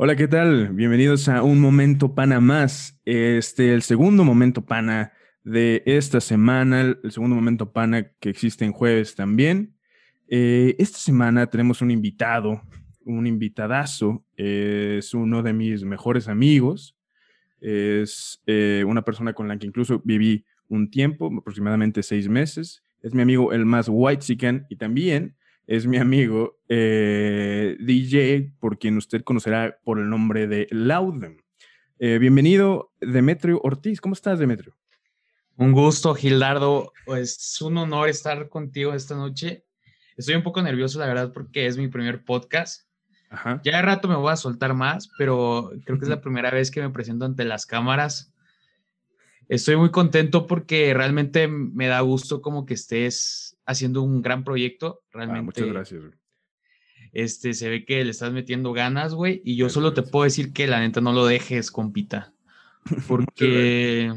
Hola, ¿qué tal? Bienvenidos a Un Momento Pana más. Este, el segundo Momento Pana de esta semana, el segundo Momento Pana que existe en jueves también. Eh, esta semana tenemos un invitado, un invitadazo. es uno de mis mejores amigos. Es eh, una persona con la que incluso viví un tiempo, aproximadamente seis meses. Es mi amigo el más white chicken y también es mi amigo eh, DJ, por quien usted conocerá por el nombre de Laudem. Eh, bienvenido, Demetrio Ortiz. ¿Cómo estás, Demetrio? Un gusto, Gildardo. Es un honor estar contigo esta noche. Estoy un poco nervioso, la verdad, porque es mi primer podcast. Ya de rato me voy a soltar más, pero creo que es la primera vez que me presento ante las cámaras. Estoy muy contento porque realmente me da gusto como que estés haciendo un gran proyecto. Ah, realmente. muchas gracias. Este, se ve que le estás metiendo ganas, güey, y yo solo te puedo decir que la neta no lo dejes, compita. Porque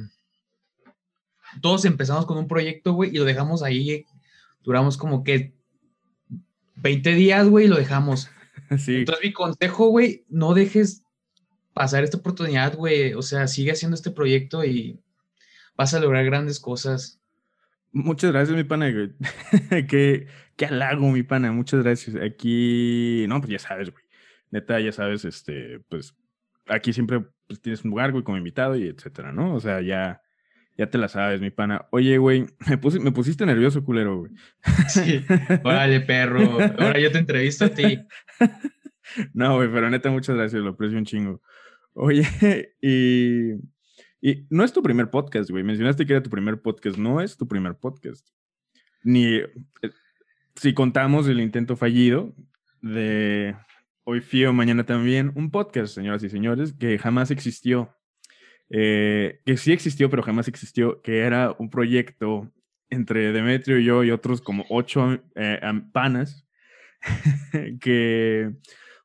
todos empezamos con un proyecto, güey, y lo dejamos ahí, duramos como que 20 días, güey, y lo dejamos. Sí. Entonces mi consejo, güey, no dejes pasar esta oportunidad, güey, o sea, sigue haciendo este proyecto y vas a lograr grandes cosas. Muchas gracias, mi pana. qué, qué halago, mi pana. Muchas gracias. Aquí, no, pues ya sabes, güey. Neta, ya sabes, este, pues aquí siempre pues, tienes un lugar, güey, como invitado y etcétera, ¿no? O sea, ya, ya te la sabes, mi pana. Oye, güey, me, me pusiste nervioso, culero, güey. Sí. Órale, perro. Ahora yo te entrevisto a ti. No, güey, pero neta, muchas gracias. Lo aprecio un chingo. Oye, y y no es tu primer podcast, güey. Mencionaste que era tu primer podcast. No es tu primer podcast. Ni eh, si contamos el intento fallido de hoy fío, mañana también, un podcast, señoras y señores, que jamás existió. Eh, que sí existió, pero jamás existió, que era un proyecto entre Demetrio y yo y otros como ocho eh, panas que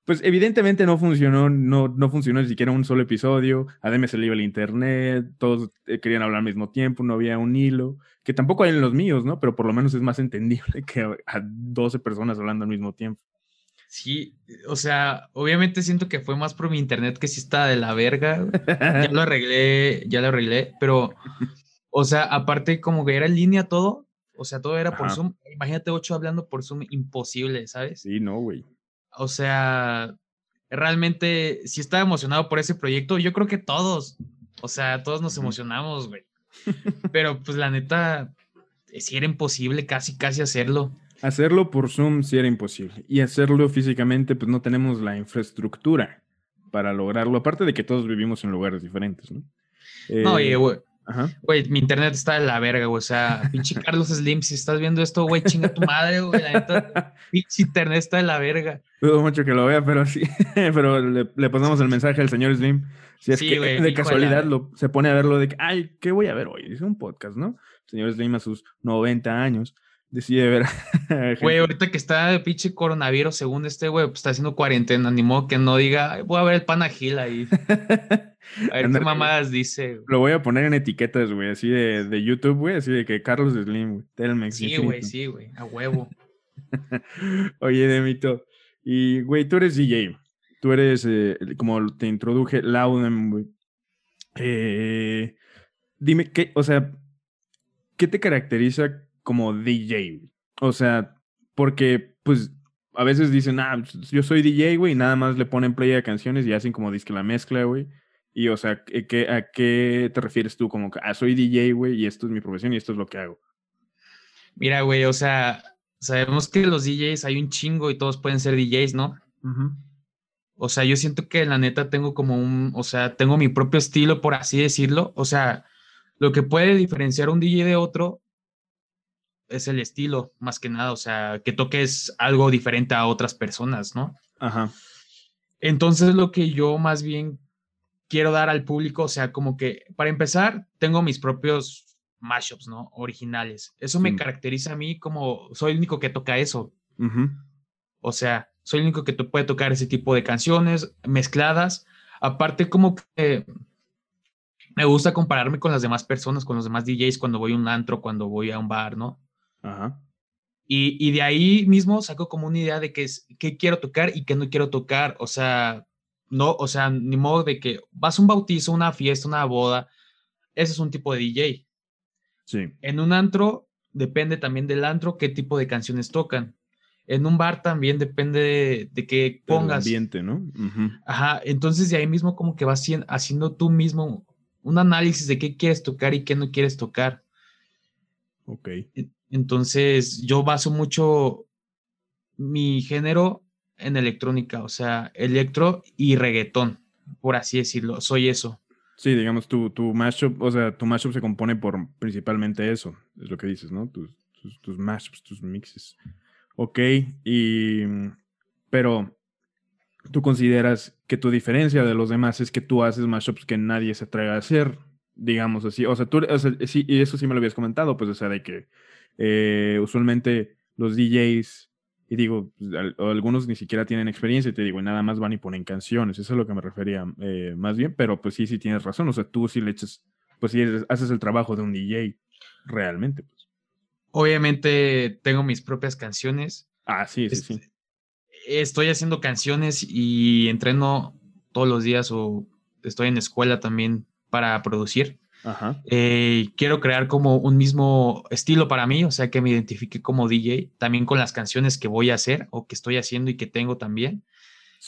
pues evidentemente no funcionó, no, no funcionó ni siquiera un solo episodio, a se le iba el internet, todos eh, querían hablar al mismo tiempo, no había un hilo, que tampoco hay en los míos, ¿no? Pero por lo menos es más entendible que a 12 personas hablando al mismo tiempo. Sí, o sea, obviamente siento que fue más por mi internet que si está de la verga. ya lo arreglé, ya lo arreglé, pero, o sea, aparte como que era en línea todo, o sea, todo era por Zoom. Imagínate ocho hablando por Zoom, imposible, ¿sabes? Sí, no, güey. O sea, realmente sí estaba emocionado por ese proyecto. Yo creo que todos, o sea, todos nos emocionamos, güey. Pero pues la neta, sí era imposible casi, casi hacerlo. Hacerlo por Zoom sí era imposible. Y hacerlo físicamente, pues no tenemos la infraestructura para lograrlo. Aparte de que todos vivimos en lugares diferentes, ¿no? no, eh, güey, mi internet está de la verga, güey. O sea, pinche Carlos Slim, si estás viendo esto, güey, chinga tu madre, güey. La neta, pinche internet está de la verga. Dudo mucho que lo vea, pero sí. pero le, le pasamos el mensaje al señor Slim. Si es que de casualidad lo, se pone a verlo de que, ay, ¿qué voy a ver hoy? Dice un podcast, ¿no? El señor Slim a sus 90 años decide ver. Güey, ahorita que está el pinche coronavirus, según este güey, pues está haciendo cuarentena, ni modo que no diga, voy a ver el panagil ahí. A ver qué mamadas dice. Lo voy a poner en etiquetas, güey, así de, de YouTube, güey, así de que Carlos Slim, güey, Telmex. Sí, güey, sí, güey, a huevo. Oye, Demito, y, güey, tú eres DJ, tú eres, eh, como te introduje, Laudem, güey. Eh, dime, ¿qué, o sea, qué te caracteriza como DJ? O sea, porque, pues, a veces dicen, ah, yo soy DJ, güey, y nada más le ponen play a canciones y hacen como disque la mezcla, güey. Y, o sea, ¿qué, ¿a qué te refieres tú? Como que, ah, soy DJ, güey, y esto es mi profesión y esto es lo que hago. Mira, güey, o sea, sabemos que los DJs hay un chingo y todos pueden ser DJs, ¿no? O sea, yo siento que la neta tengo como un, o sea, tengo mi propio estilo, por así decirlo. O sea, lo que puede diferenciar un DJ de otro es el estilo, más que nada, o sea, que toques algo diferente a otras personas, ¿no? Ajá. Entonces, lo que yo más bien quiero dar al público, o sea, como que, para empezar, tengo mis propios mashups, ¿no? Originales. Eso me caracteriza a mí como, soy el único que toca eso. O sea, soy el único que puede tocar ese tipo de canciones mezcladas. Aparte, como que me gusta compararme con las demás personas, con los demás DJs cuando voy a un antro, cuando voy a un bar, ¿no? Ajá. Y, y, de ahí mismo saco como una idea de qué, es, qué quiero tocar y qué no quiero tocar. O sea, no, o sea, ni modo de que vas a un bautizo, una fiesta, una boda, ese es un tipo de DJ. Sí. En un antro, depende también del antro qué tipo de canciones tocan. En un bar también depende de, qué pongas. El ambiente, ¿no? Ajá, entonces de ahí mismo como que vas haciendo tú mismo un análisis de qué quieres tocar y qué no quieres tocar. Ok. Entonces yo baso mucho mi género en electrónica, o sea, electro y reggaetón, por así decirlo, soy eso. Sí, digamos, tu, tu mashup, o sea, tu mashup se compone por principalmente eso, es lo que dices, ¿no? Tus, tus, mashups, tus mixes. Ok, y... Pero tú consideras que tu diferencia de los demás es que tú haces mashups que nadie se atreve a hacer, digamos así. O sea, tú, o sea, sí, y eso sí me lo habías comentado, pues, o sea, de que eh, usualmente los DJs y digo, pues, algunos ni siquiera tienen experiencia, y te digo, nada más van y ponen canciones. Eso es lo que me refería eh, más bien, pero pues sí, sí tienes razón. O sea, tú sí le echas, pues sí haces el trabajo de un DJ realmente. Pues. Obviamente tengo mis propias canciones. Ah, sí, sí, sí. Estoy haciendo canciones y entreno todos los días o estoy en escuela también para producir. Eh, quiero crear como un mismo estilo para mí, o sea, que me identifique como DJ, también con las canciones que voy a hacer o que estoy haciendo y que tengo también.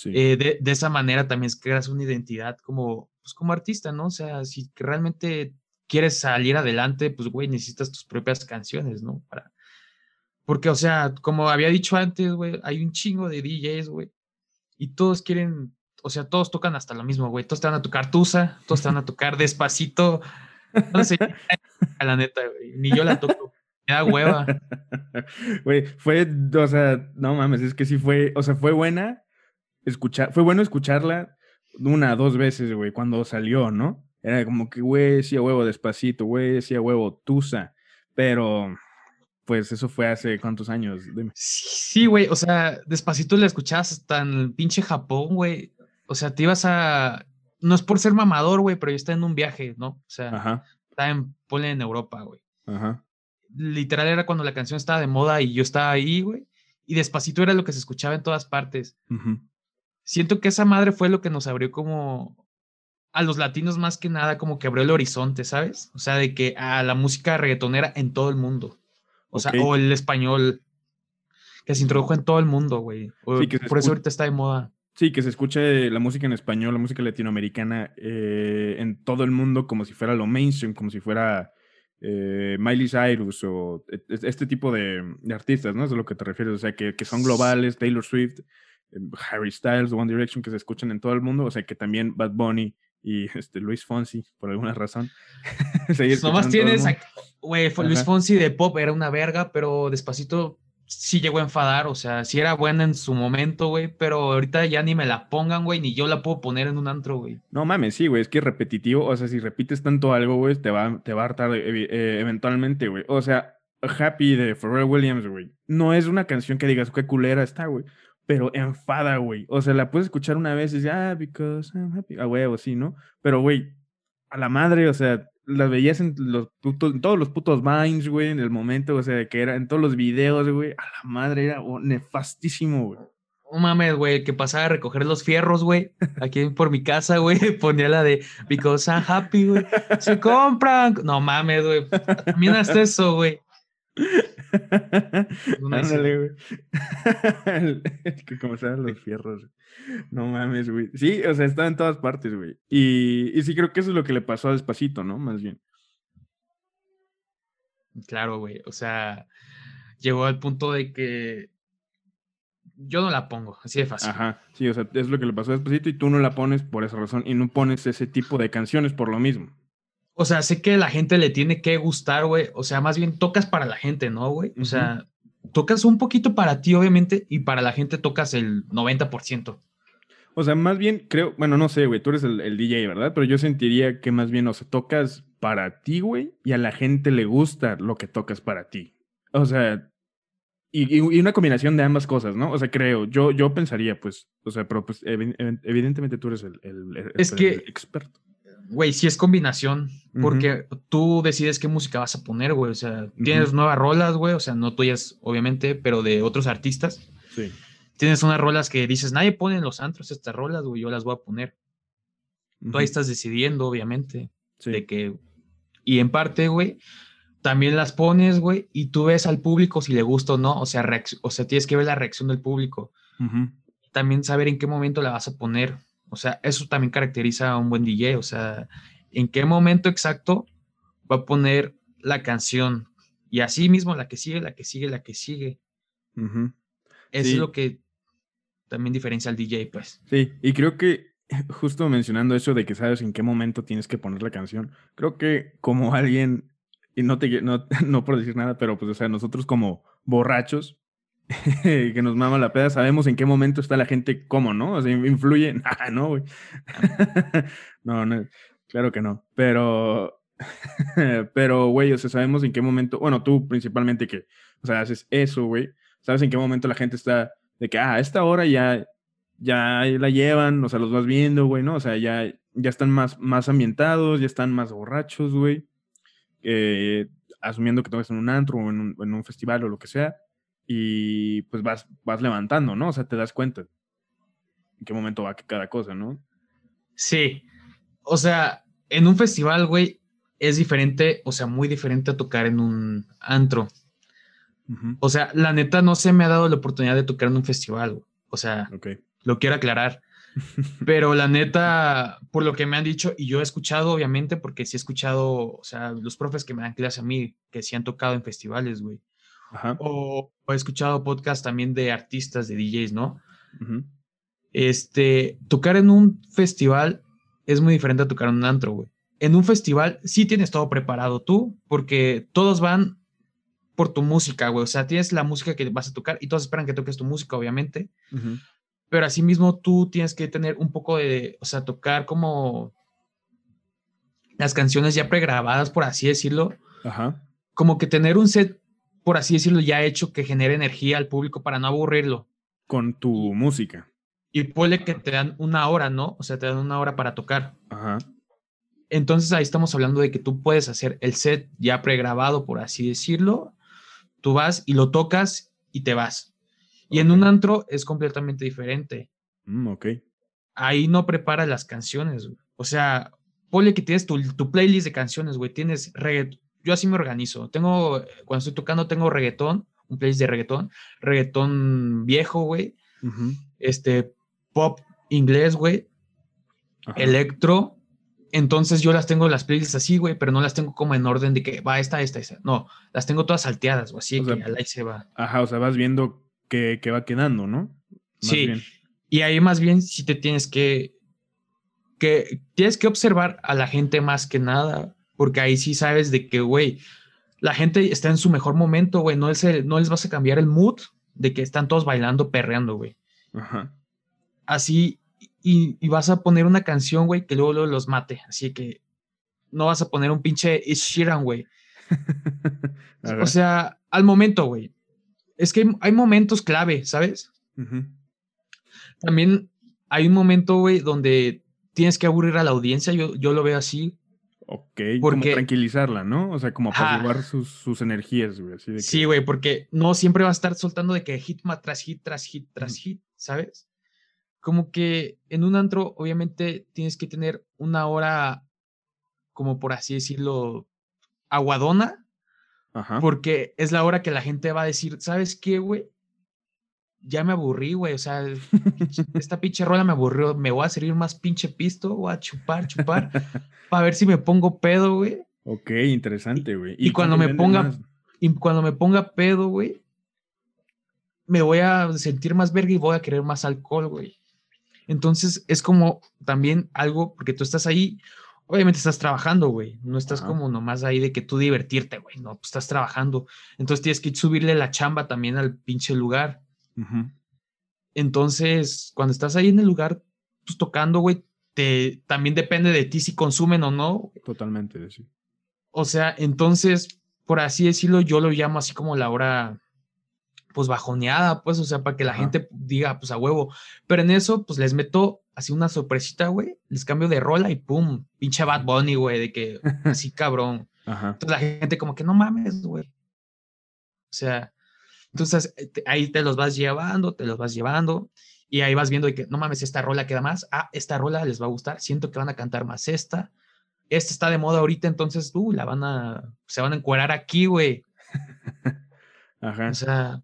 Eh, de, esa manera también creas una identidad como, pues, como artista, ¿no? O sea, si realmente quieres salir adelante, pues, güey, necesitas tus propias canciones, ¿no? Para... Porque, o sea, como había dicho antes, güey, hay un chingo de DJs, güey, y todos quieren o sea, todos tocan hasta lo mismo, güey. Todos te van a tocar Tusa, todos te van a tocar Despacito, no sé, la neta, güey. Ni yo la toco. Me da hueva. Güey, fue, o sea, no mames, es que sí fue, o sea, fue buena escuchar, fue bueno escucharla una, dos veces, güey, cuando salió, ¿no? Era como que, güey, sí a huevo despacito, güey, sí a huevo tusa, pero pues eso fue hace cuántos años, Sí, güey, o sea, despacito la escuchabas hasta en el pinche Japón, güey. O sea, te ibas a, no es por ser mamador, güey, pero yo estaba en un viaje, ¿no? O sea, estaba en, ponle en Europa, güey. Ajá. Literal era cuando la canción estaba de moda y yo estaba ahí, güey. Y despacito era lo que se escuchaba en todas partes. Siento que esa madre fue lo que nos abrió como a los latinos más que nada, como que abrió el horizonte, ¿sabes? O sea, de que a la música reggaetonera en todo el mundo. O sea, o el español que se introdujo en todo el mundo, güey. por eso ahorita está de moda. Sí, que se escuche la música en español, la música latinoamericana eh, en todo el mundo como si fuera lo mainstream, como si fuera eh, Miley Cyrus o e, e, este tipo de, artistas, ¿no? Es a lo que te refieres, o sea, que, son globales, Taylor Swift, em, Harry Styles, One Direction, que se escuchan en todo el mundo, o sea, que también Bad Bunny y este, Luis Fonsi, por alguna razón. Nomás tienes, güey, Luis Fonsi de pop era una verga, pero despacito sí llegó a enfadar, o sea, sí era buena en su momento, güey, pero ahorita ya ni me la pongan, güey, ni yo la puedo poner en un antro, güey. No mames, sí, güey, es que es repetitivo, o sea, si repites tanto algo, güey, te va, te va a hartar eh, eventualmente, güey. O sea, Happy de Pharrell Williams, güey, no es una canción que digas qué culera está, güey, pero enfada, güey. O sea, la puedes escuchar una vez y dices, ah, because I'm happy, ah, güey, o sí, ¿no? Pero, güey, a la madre, o sea, las veías en, los todos los putos Vines, güey, en el momento, o sea, que era en todos los videos, güey. A la madre, era nefastísimo, güey. No mames, güey, que pasaba a recoger los fierros, güey, aquí por mi casa, güey, ponía la de Because I'm happy, güey. Se compran. No mames, güey. También hasta eso, güey. Ándale, güey. que como sean los fierros. No mames, güey. Sí, o sea, estaba en todas partes, güey. Y, y sí creo que eso es lo que le pasó a Despacito, ¿no? Más bien. Claro, güey. O sea, llegó al punto de que yo no la pongo, así de fácil. Ajá, sí, o sea, es lo que le pasó a Despacito y tú no la pones por esa razón y no pones ese tipo de canciones por lo mismo. O sea, sé que la gente le tiene que gustar, güey. O sea, más bien tocas para la gente, ¿no, güey? O sea, tocas un poquito para ti, obviamente, y para la gente tocas el 90%. O sea, más bien creo, bueno, no sé, güey, tú eres el, DJ, ¿verdad? Pero yo sentiría que más bien, o sea, tocas para ti, güey, y a la gente le gusta lo que tocas para ti. O sea, y, una combinación de ambas cosas, ¿no? O sea, creo, yo, yo pensaría, pues, o sea, pero pues evidentemente tú eres el, es que, experto. Güey, sí es combinación, porque tú decides qué música vas a poner, güey. O sea, tienes nuevas rolas, güey, o sea, no tuyas, obviamente, pero de otros artistas. Sí. tienes unas rolas que dices, nadie pone en los antros estas rolas, güey, yo las voy a poner. Tú ahí estás decidiendo, obviamente, de que, y en parte, güey, también las pones, güey, y tú ves al público si le gusta o no, o sea, o sea, tienes que ver la reacción del público. También saber en qué momento la vas a poner, o sea, eso también caracteriza a un buen DJ, o sea, en qué momento exacto va a poner la canción, y así mismo la que sigue, la que sigue, la que sigue. Eso es lo que también diferencia al DJ, pues. Sí, y creo que justo mencionando eso de que sabes en qué momento tienes que poner la canción, creo que como alguien, y no te no, no por decir nada, pero pues o sea, nosotros como borrachos, que nos mama la peda, sabemos en qué momento está la gente, cómo, ¿no? O sea, influye, ah, no, güey. no, no, claro que no, pero pero, güey, o sea, sabemos en qué momento, bueno, tú principalmente que, o sea, haces eso, güey, sabes en qué momento la gente está de que, ah, a esta hora ya, ya la llevan, o sea, los vas viendo, güey, ¿no? O sea, ya, ya están más, más ambientados, ya están más borrachos, güey, eh, asumiendo que tú estás en un antro o en un, en un, festival o lo que sea, y pues vas, vas levantando, ¿no? O sea, te das cuenta en qué momento va cada cosa, ¿no? Sí, o sea, en un festival, güey, es diferente, o sea, muy diferente a tocar en un antro. O sea, la neta no se me ha dado la oportunidad de tocar en un festival, o sea, lo quiero aclarar. Pero la neta, por lo que me han dicho, y yo he escuchado, obviamente, porque sí he escuchado, o sea, los profes que me dan clase a mí, que sí han tocado en festivales, güey. O, he escuchado podcast también de artistas, de DJs, ¿no? Este, tocar en un festival es muy diferente a tocar en un antro, güey en un festival sí tienes todo preparado tú, porque todos van por tu música, güey. O sea, tienes la música que vas a tocar y todos esperan que toques tu música, obviamente. Pero asimismo tú tienes que tener un poco de, o sea, tocar como las canciones ya pregrabadas, por así decirlo. Ajá. Como que tener un set, por así decirlo, ya hecho que genere energía al público para no aburrirlo. Con tu música. Y puede que te dan una hora, ¿no? O sea, te dan una hora para tocar. Ajá. Entonces ahí estamos hablando de que tú puedes hacer el set ya pregrabado, por así decirlo. Tú vas y lo tocas y te vas. Y en un antro es completamente diferente. Mm, ok. Ahí no preparas las canciones. O sea, ponle que tienes tu, tu playlist de canciones, güey. Tienes reggaetón. Yo así me organizo. Tengo, cuando estoy tocando, tengo reggaetón, un playlist de reggaetón, reggaetón viejo, güey. Este, pop inglés, güey. Electro, entonces yo las tengo las playlists así, güey, pero no las tengo como en orden de que va esta, esta, esta. No, las tengo todas salteadas, o así, que ahí se va. Ajá, o sea, vas viendo qué, va quedando, ¿no? sí. Y ahí más bien si te tienes que, que, tienes que observar a la gente más que nada, porque ahí sí sabes de que, güey, la gente está en su mejor momento, güey, no, no les vas a cambiar el mood de que están todos bailando, perreando, güey. Ajá. Así, y, vas a poner una canción, güey, que luego, los mate. Así que no vas a poner un pinche Is Sheeran, güey. o sea, al momento, güey. Es que hay, momentos clave, ¿sabes? También hay un momento, güey, donde tienes que aburrir a la audiencia. Yo, yo lo veo así. Ok, como tranquilizarla, ¿no? O sea, como apaciguar sus, sus, energías, güey. Sí, güey, porque no siempre va a estar soltando de que hit tras hit, tras hit, tras hit, ¿sabes? como que en un antro, obviamente, tienes que tener una hora, como por así decirlo, aguadona, porque es la hora que la gente va a decir, ¿sabes qué, güey? Ya me aburrí, güey, o sea, esta pinche rola me aburrió, me voy a servir más pinche pisto, voy a chupar, chupar, para ver si me pongo pedo, güey. Ok, interesante, güey. Y, cuando me ponga, y cuando me ponga pedo, güey, me voy a sentir más verga y voy a querer más alcohol, güey. Entonces es como también algo, porque tú estás ahí, obviamente estás trabajando, güey, no estás como nomás ahí de que tú divertirte, güey, no, pues estás trabajando. Entonces tienes que subirle la chamba también al pinche lugar. Entonces, cuando estás ahí en el lugar, pues tocando, güey, te, también depende de ti si consumen o no. Totalmente, sí. O sea, entonces, por así decirlo, yo lo llamo así como la hora pues bajoneada, pues, o sea, para que la gente diga, pues a huevo. Pero en eso, pues les meto así una sorpresita, güey, les cambio de rola y pum, pinche Bad Bunny, güey, de que así cabrón. Entonces la gente como que no mames, güey. O sea, Entonces eh, ahí te los vas llevando, te los vas llevando y ahí vas viendo que no mames, esta rola queda más, ah, esta rola les va a gustar, siento que van a cantar más esta, esta está de moda ahorita, entonces, uh, la van a, se van a encuerar aquí, güey. Ajá. O sea,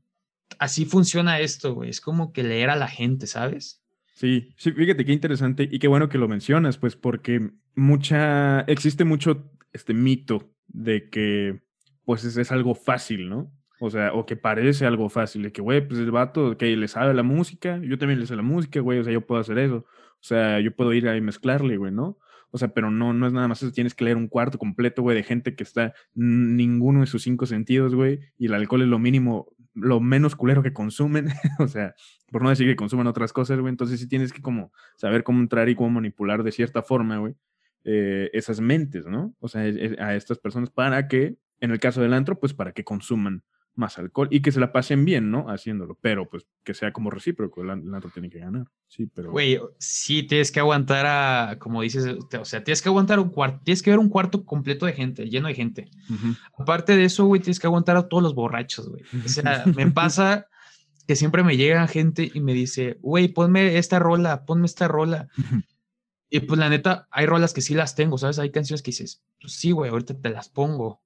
así funciona esto, güey, es como que leer a la gente, ¿sabes? Sí, sí, fíjate qué interesante y qué bueno que lo mencionas, pues porque mucha, existe mucho este mito de que pues es, es algo fácil, ¿no? O sea, o que parece algo fácil, de que, güey, pues el vato que le sabe la música, yo también le sé la música, güey, o sea, yo puedo hacer eso. O sea, yo puedo ir ahí mezclarle, güey, ¿no? O sea, pero no, no es nada más eso, tienes que leer un cuarto completo, güey, de gente que está ninguno de sus cinco sentidos, güey, y el alcohol es lo mínimo, lo menos culero que consumen, o sea, por no decir que consumen otras cosas, güey, entonces sí tienes que como saber cómo entrar y cómo manipular de cierta forma, güey, eh, esas mentes, ¿no? O sea, a estas personas para que, en el caso del antro, pues para que consuman más alcohol y que se la pasen bien, ¿no? Haciéndolo, pero pues que sea como recíproco, el, antro tiene que ganar, sí, pero... Güey, sí tienes que aguantar a, como dices, o sea, tienes que aguantar un cuarto, tienes que ver un cuarto completo de gente, lleno de gente. Aparte de eso, güey, tienes que aguantar a todos los borrachos, güey. O sea, me pasa que siempre me llega gente y me dice, güey, ponme esta rola, ponme esta rola. Y pues la neta, hay rolas que sí las tengo, ¿sabes? Hay canciones que dices, pues sí, güey, ahorita te las pongo.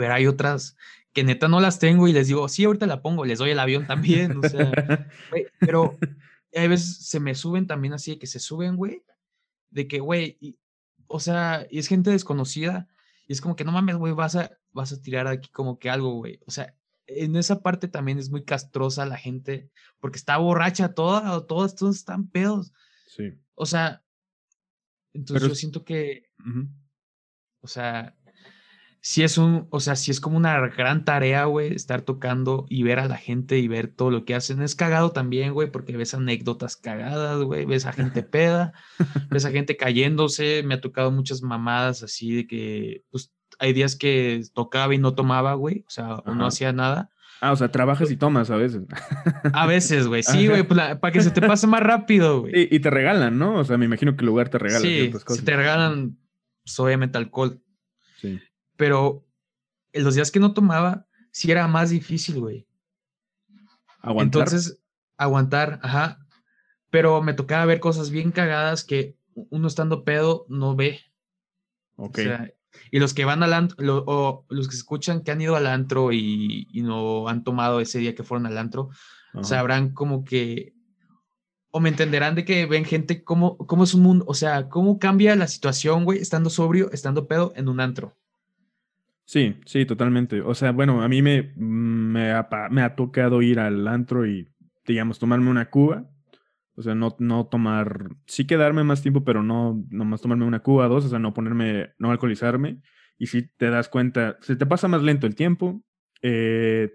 Pero hay otras que neta no las tengo y les digo, sí, ahorita la pongo, les doy el avión también, o sea, pero a veces se me suben también así, que se suben, güey, de que, güey, o sea, y es gente desconocida, y es como que no mames, güey, vas a, vas a tirar aquí como que algo, güey, o sea, en esa parte también es muy castrosa la gente, porque está borracha toda, todos, todos están pedos. Sí. O sea, entonces yo siento que, o sea, si es un, o sea, si es como una gran tarea, güey, estar tocando y ver a la gente y ver todo lo que hacen. Es cagado también, güey, porque ves anécdotas cagadas, güey, ves a gente peda, ves a gente cayéndose. Me ha tocado muchas mamadas así de que, pues, hay días que tocaba y no tomaba, güey, o sea, no hacía nada. Ah, o sea, trabajas y tomas a veces. A veces, güey. Sí, güey, pues, para que se te pase más rápido, güey. Y, te regalan, ¿no? O sea, me imagino que el lugar te regala sí, cosas. te regalan, pues, obviamente, alcohol. Pero en los días que no tomaba, sí era más difícil, güey. Aguantar. Entonces, aguantar, ajá. Pero me tocaba ver cosas bien cagadas que uno estando pedo no ve. Ok. y los que van al antro, o los que escuchan que han ido al antro y, no han tomado ese día que fueron al antro, sabrán como que, o me entenderán de que ven gente cómo, cómo es un mundo, o sea, cómo cambia la situación, güey, estando sobrio, estando pedo en un antro. Sí, sí, totalmente. O sea, bueno, a mí me, me, ha, tocado ir al antro y, digamos, tomarme una cuba. O sea, no, no tomar, sí quedarme más tiempo, pero no nomás tomarme una cuba, dos, o sea, no ponerme, no alcoholizarme. Y si te das cuenta, se te pasa más lento el tiempo. Eh,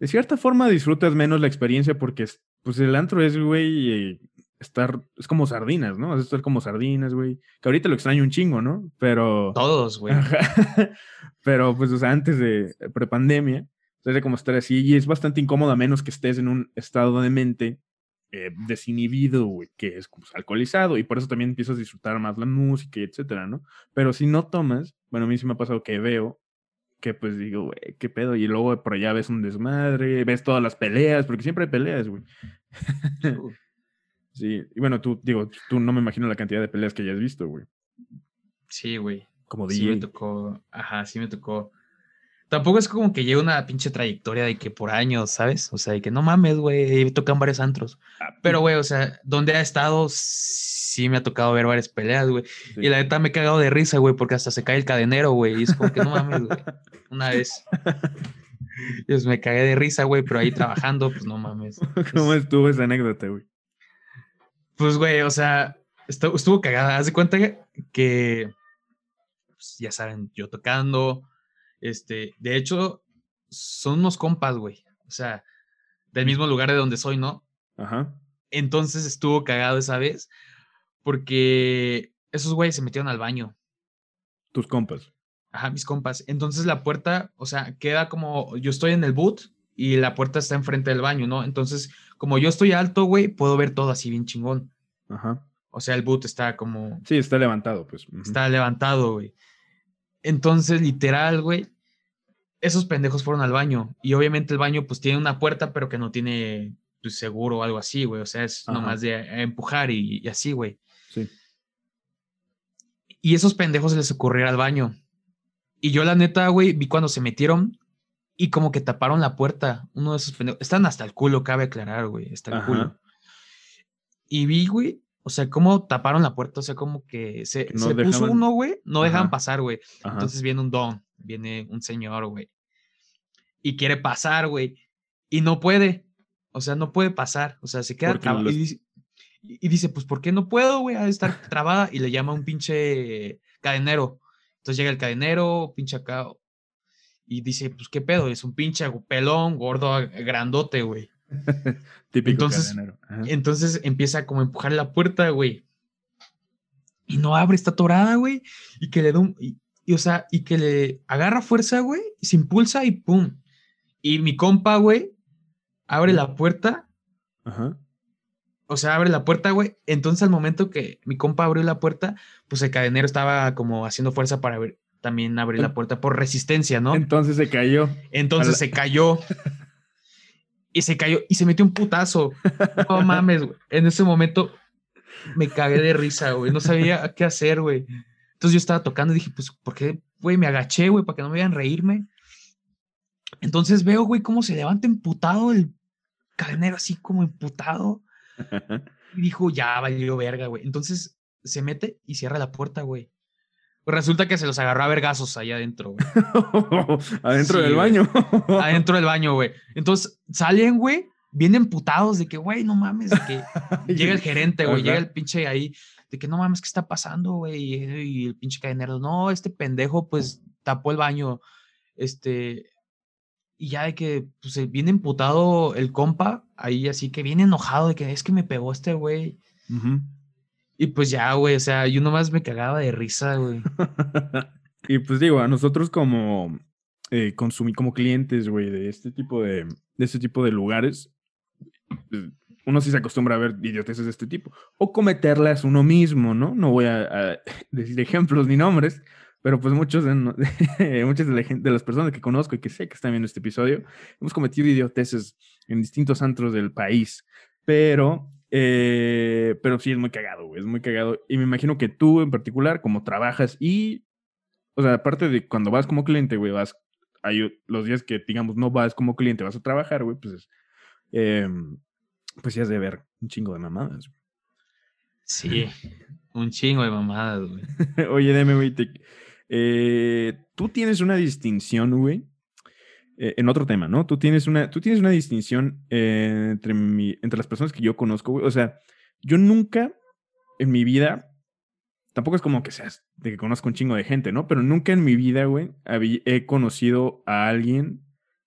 de cierta forma disfrutas menos la experiencia porque, pues, el antro es, güey, estar, es como sardinas, ¿no? Es estar como sardinas, güey. Que ahorita lo extraño un chingo, ¿no? Pero... Todos, güey. Pero, pues, o sea, antes de prepandemia, era como estar así y es bastante incómodo a menos que estés en un estado de mente eh, desinhibido, güey, que es pues, alcoholizado y por eso también empiezas a disfrutar más la música, etcétera, ¿no? Pero si no tomas, bueno, a mí sí me ha pasado que veo que pues digo, güey, qué pedo, y luego por allá ves un desmadre, ves todas las peleas, porque siempre hay peleas, güey. Sí, y bueno, tú, digo, tú no me imagino la cantidad de peleas que hayas visto, güey. Sí, güey. Como DJ. Sí me tocó, ajá, sí me tocó. Tampoco es como que lleve una pinche trayectoria de que por años, ¿sabes? O sea, de que no mames, güey, tocan varios antros. Ah, Pero, güey, o sea, donde ha estado, sí me ha tocado ver varias peleas, güey. Y la neta me he cagado de risa, güey, porque hasta se cae el cadenero, güey. Y es como que no mames, güey. Una vez. Pues me cagué de risa, güey, pero ahí trabajando, pues no mames. ¿Cómo estuvo esa anécdota, güey? Pues, güey, o sea, estuvo, estuvo cagada. Haz de cuenta que, pues, ya saben, yo tocando, este, de hecho, son unos compas, güey. O sea, del mismo lugar de donde soy, ¿no? Ajá. Entonces estuvo cagado esa vez porque esos güeyes se metieron al baño. Tus compas. Ajá, mis compas. Entonces la puerta, o sea, queda como, yo estoy en el boot y la puerta está enfrente del baño, ¿no? Entonces, como yo estoy alto, güey, puedo ver todo así bien chingón. Ajá. O sea, el boot está como... Sí, está levantado, pues. Está levantado, güey. Entonces, literal, güey, esos pendejos fueron al baño. Y obviamente el baño, pues tiene una puerta, pero que no tiene pues, seguro o algo así, güey. O sea, es nomás de empujar y, y así, güey. Sí. Y esos pendejos se les ocurrió ir al baño. Y yo, la neta, güey, vi cuando se metieron y como que taparon la puerta. Uno de esos pendejos. Están hasta el culo, cabe aclarar, güey. Hasta el Ajá. culo. Y vi, güey, o sea, cómo taparon la puerta. O sea, como que se, Que no se puso dejaban- uno, güey. No dejaban Ajá. pasar, güey. Ajá. Entonces viene un don, viene un señor, güey. Y quiere pasar, güey. Y no puede. O sea, no puede pasar. O sea, se queda trabado. los- Y, dice, y dice, pues, ¿por qué no puedo, güey? Ha de estar trabada. Y le llama a un pinche cadenero. Entonces llega el cadenero, pinche acá. Y dice, pues, ¿qué pedo? Es un pinche pelón, gordo, grandote, güey. Típico entonces-. Entonces empieza como a empujar la puerta, güey. Y no abre, está atorada, güey. Y que le da un. Y, y, o sea, y que le agarra fuerza, güey. Se impulsa y pum. Y mi compa, güey, abre la puerta. Ajá. O sea, abre la puerta, güey. Entonces, al momento que mi compa abrió la puerta, pues el cadenero estaba como haciendo fuerza para abrir- también abrir la puerta por resistencia, ¿no? Entonces se cayó. Entonces la- se cayó. Y se cayó y se metió un putazo. No mames, güey. En ese momento me cagué de risa, güey. No sabía qué hacer, güey. Entonces yo estaba tocando y dije, pues, ¿por qué, güey? Me agaché, güey, para que no me vean reírme. Entonces veo, güey, cómo se levanta emputado el cadenero, así como emputado. Y dijo, ya valió verga, güey. Entonces se mete y cierra la puerta, güey. Pues resulta que se los agarró a vergazos allá adentro. Adentro Sí, del baño. adentro del baño, güey. Entonces salen, güey, bien emputados de que, güey, no mames, de que llega el gerente, güey, llega el pinche ahí, de que no mames, ¿qué está pasando, güey? Y, el pinche cadenero, no, este pendejo, pues tapó el baño, este, y ya de que, pues eh, viene emputado el compa, ahí así que viene enojado de que es que me pegó este güey. Y pues ya, güey, o sea, yo nomás me cagaba de risa, güey. y pues digo, a nosotros como eh, consumi- como clientes, güey, de este tipo de, de este tipo de lugares, pues, uno sí se acostumbra a ver idioteces de este tipo. O cometerlas uno mismo, ¿no? No voy a, a decir ejemplos ni nombres, pero pues muchos de, muchas de, la gente, de las personas que conozco y que sé que están viendo este episodio, hemos cometido idioteces en distintos antros del país. Pero, eh, pero sí es muy cagado, güey, es muy cagado. Y me imagino que tú en particular, como trabajas y, o sea, aparte de cuando vas como cliente, güey, vas, hay los días que, digamos, no vas como cliente, vas a trabajar, güey, pues, eh, pues sí has de ver un chingo de mamadas. güey. Sí, un chingo de mamadas, güey. Oye, deme, güey, te- eh, tú tienes una distinción, güey, eh, en otro tema, ¿no? Tú tienes una, tú tienes una distinción eh, entre, mi- entre las personas que yo conozco, güey. O sea, yo nunca en mi vida, tampoco es como que seas de que conozco un chingo de gente, ¿no? Pero nunca en mi vida, güey, he conocido a alguien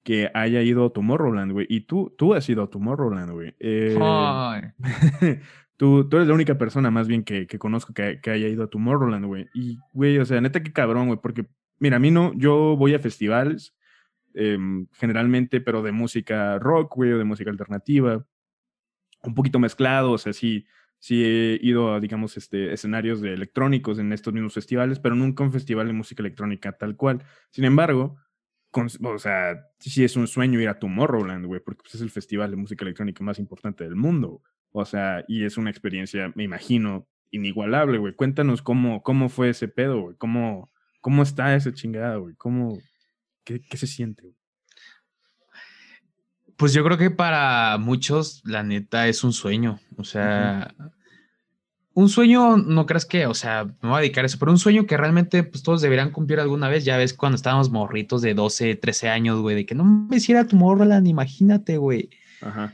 que haya ido a Tomorrowland, güey. Y tú, tú has ido a Tomorrowland, güey. Eh, Ay. tú, tú eres la única persona más bien que, que conozco que, que haya ido a Tomorrowland, güey. Y, güey, o sea, neta qué cabrón, güey, porque, mira, a mí no, yo voy a festivales, em, generalmente, pero de música rock, güey, o de música alternativa, un poquito mezclado, o sea, sí, sí he ido a, digamos, este, escenarios de electrónicos en estos mismos festivales, pero nunca un festival de música electrónica tal cual. Sin embargo, con- o sea, sí es un sueño ir a Tomorrowland, güey, porque pues, es el festival de música electrónica más importante del mundo. O sea, y es una experiencia, me imagino, inigualable, güey. Cuéntanos cómo, cómo fue ese pedo, güey. ¿Cómo, cómo está esa chingada, güey? ¿Cómo, qué, qué se siente? güey? Pues yo creo que para muchos, la neta, es un sueño. O sea, un sueño, no creas que, o sea, me voy a dedicar a eso, pero un sueño que realmente pues todos deberían cumplir alguna vez. Ya ves cuando estábamos morritos de 12, 13 años, güey, de que no me hiciera tu Tomorrowland, imagínate, güey. Ajá.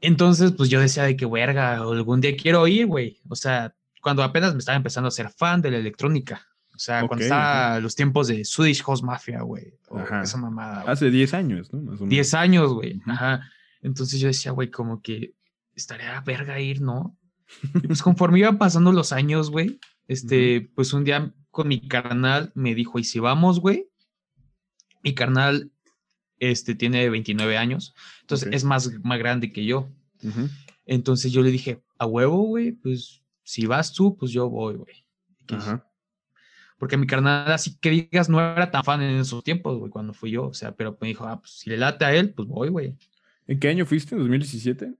Entonces, pues yo decía de que, verga, algún día quiero ir, güey. O sea, cuando apenas me estaba empezando a ser fan de la electrónica. O sea, cuando estaba los tiempos de Swedish House Mafia, güey. Esa mamada. Hace 10 años, ¿no? Más o menos. 10 años, güey. Ajá. Entonces yo decía, güey, como que estaría verga ir, ¿no? Y pues conforme iban pasando los años, güey, este, pues un día con mi carnal me dijo, ¿y si vamos, güey? Mi carnal, este, tiene 29 años, entonces es más, más grande que yo. Entonces yo le dije, a huevo, güey, pues si vas tú, pues yo voy, güey. Ajá. Porque mi carnal, así que digas, no era tan fan en esos tiempos, güey, cuando fui yo. O sea, pero me dijo, ah, pues si le late a él, pues voy, güey. ¿En qué año fuiste? ¿2017?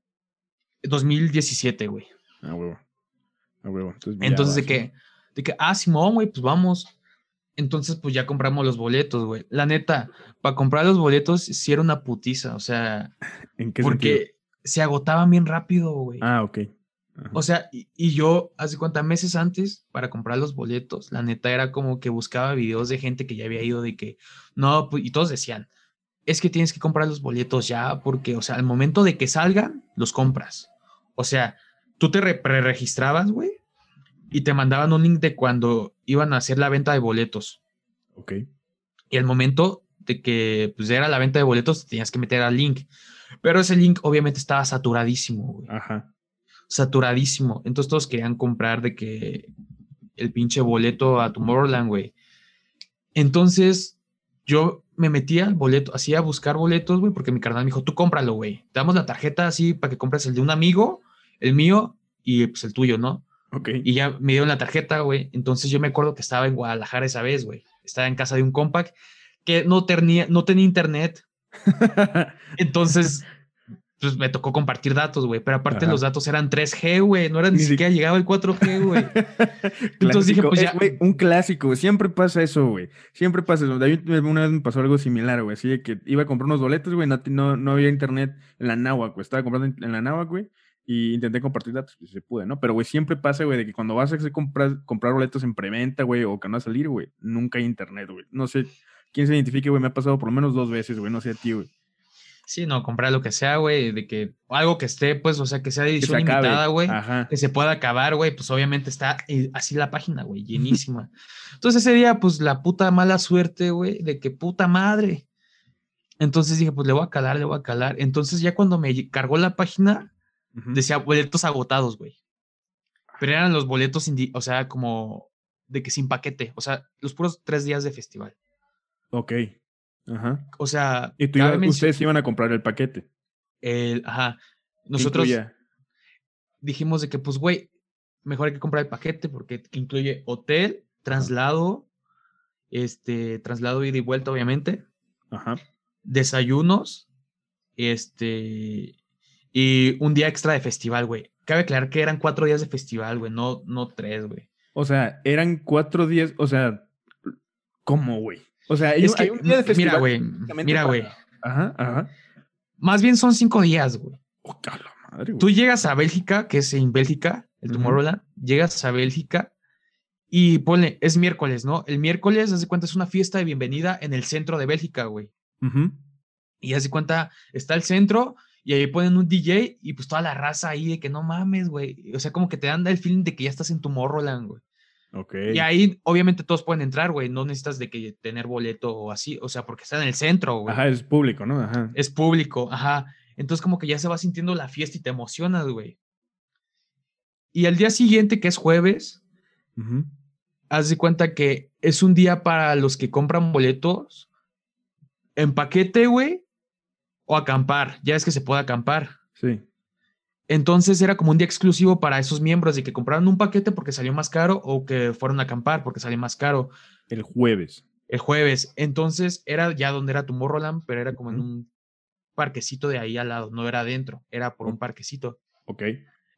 2017, güey. Ah, huevo. Ah, huevo. Entonces, de que, de que, ah, Simón, güey, pues vamos. Entonces, pues ya compramos los boletos, güey. La neta, para comprar los boletos sí era una putiza, o sea, ¿En qué porque se agotaban bien rápido, güey. Ah, ok. O sea, y, yo, hace cuántas meses antes, para comprar los boletos, la neta era como que buscaba videos de gente que ya había ido de que, no, pues, y todos decían, es que tienes que comprar los boletos ya, porque, o sea, al momento de que salgan, los compras. O sea, tú te pre-registrabas, güey, y te mandaban un link de cuando iban a hacer la venta de boletos. Ok. Y al momento de que pues, era la venta de boletos, tenías que meter al link. Pero ese link obviamente estaba saturadísimo, güey. Ajá. Saturadísimo. Entonces todos querían comprar de que el pinche boleto a Tomorrowland, güey. Entonces yo me metía al boleto, así a buscar boletos, güey, porque mi carnal me dijo, tú cómpralo, güey. Te damos la tarjeta así para que compres el de un amigo, el mío y pues el tuyo, ¿no? Ok. Y ya me dieron la tarjeta, güey. Entonces yo me acuerdo que estaba en Guadalajara esa vez, güey. Estaba en casa de un compact que no tenía, no tenía internet. Entonces, pues me tocó compartir datos, güey. Pero aparte los datos eran 3G, güey. No era ni, siquiera llegaba el 4G, güey. Entonces dije, pues ya. un clásico, Siempre pasa eso, güey. Siempre pasa eso. David una vez me pasó algo similar, güey. Así de que iba a comprar unos boletos, güey. No, no, había internet en la náhuatl, güey. Estaba comprando en la náhuatl, güey. Y intenté compartir datos, pues se pude, ¿no? Pero, güey, siempre pasa, güey, de que cuando vas a comprar, comprar boletos en preventa, güey, o que no va a salir, güey, nunca hay internet, güey. No sé quién se identifique, güey, me ha pasado por lo menos dos veces, güey, no sé a ti, güey. Sí, no, comprar lo que sea, güey, de que algo que esté, pues, o sea, que sea de edición limitada, güey, que se pueda acabar, güey, pues obviamente está eh, así la página, güey, llenísima. Entonces ese día, pues, la puta mala suerte, güey, de que puta madre. Entonces dije, pues le voy a calar, le voy a calar. Entonces ya cuando me cargó la página, Decía boletos agotados, güey. Pero eran los boletos, o sea, como de que sin paquete. O sea, los puros tres días de festival. Ok. Ajá. O sea. Y tú ustedes iban a comprar el paquete. El, ajá. Nosotros dijimos de que, pues, güey, mejor hay que comprar el paquete porque incluye hotel, traslado, este, traslado ida y vuelta, obviamente. Ajá. Desayunos, este, y un día extra de festival, güey. Cabe aclarar que eran cuatro días de festival, güey, no, no tres, güey. O sea, eran cuatro días, o sea, ¿cómo, güey? O sea, es que, un día de festival. Mira, güey, mira, güey. Ajá, ajá. Más bien son cinco días, güey. Oh, madre, Tú llegas a Bélgica, que es en Bélgica, el Tomorrowland, llegas a Bélgica y ponle, es miércoles, ¿no? El miércoles, haz de cuenta, es una fiesta de bienvenida en el centro de Bélgica, güey. Y haz de cuenta, está el centro y ahí ponen un DJ y pues toda la raza ahí de que no mames, güey. O sea, como que te dan el feeling de que ya estás en Tomorrowland, güey. Ok. Y ahí obviamente todos pueden entrar, güey. No necesitas de que tener boleto o así. O sea, porque está en el centro, güey. Ajá, es público, ¿no? Ajá. Es público, ajá. Entonces como que ya se va sintiendo la fiesta y te emocionas, güey. Y al día siguiente, que es jueves, haz de cuenta que es un día para los que compran boletos en paquete, güey, o acampar. Ya es que se puede acampar. Sí. Entonces era como un día exclusivo para esos miembros de que compraron un paquete porque salió más caro o que fueron a acampar porque salió más caro. El jueves. El jueves. Entonces era ya donde era tu Tomorrowland, pero era como en un parquecito de ahí al lado, no era adentro, era por un parquecito. Ok.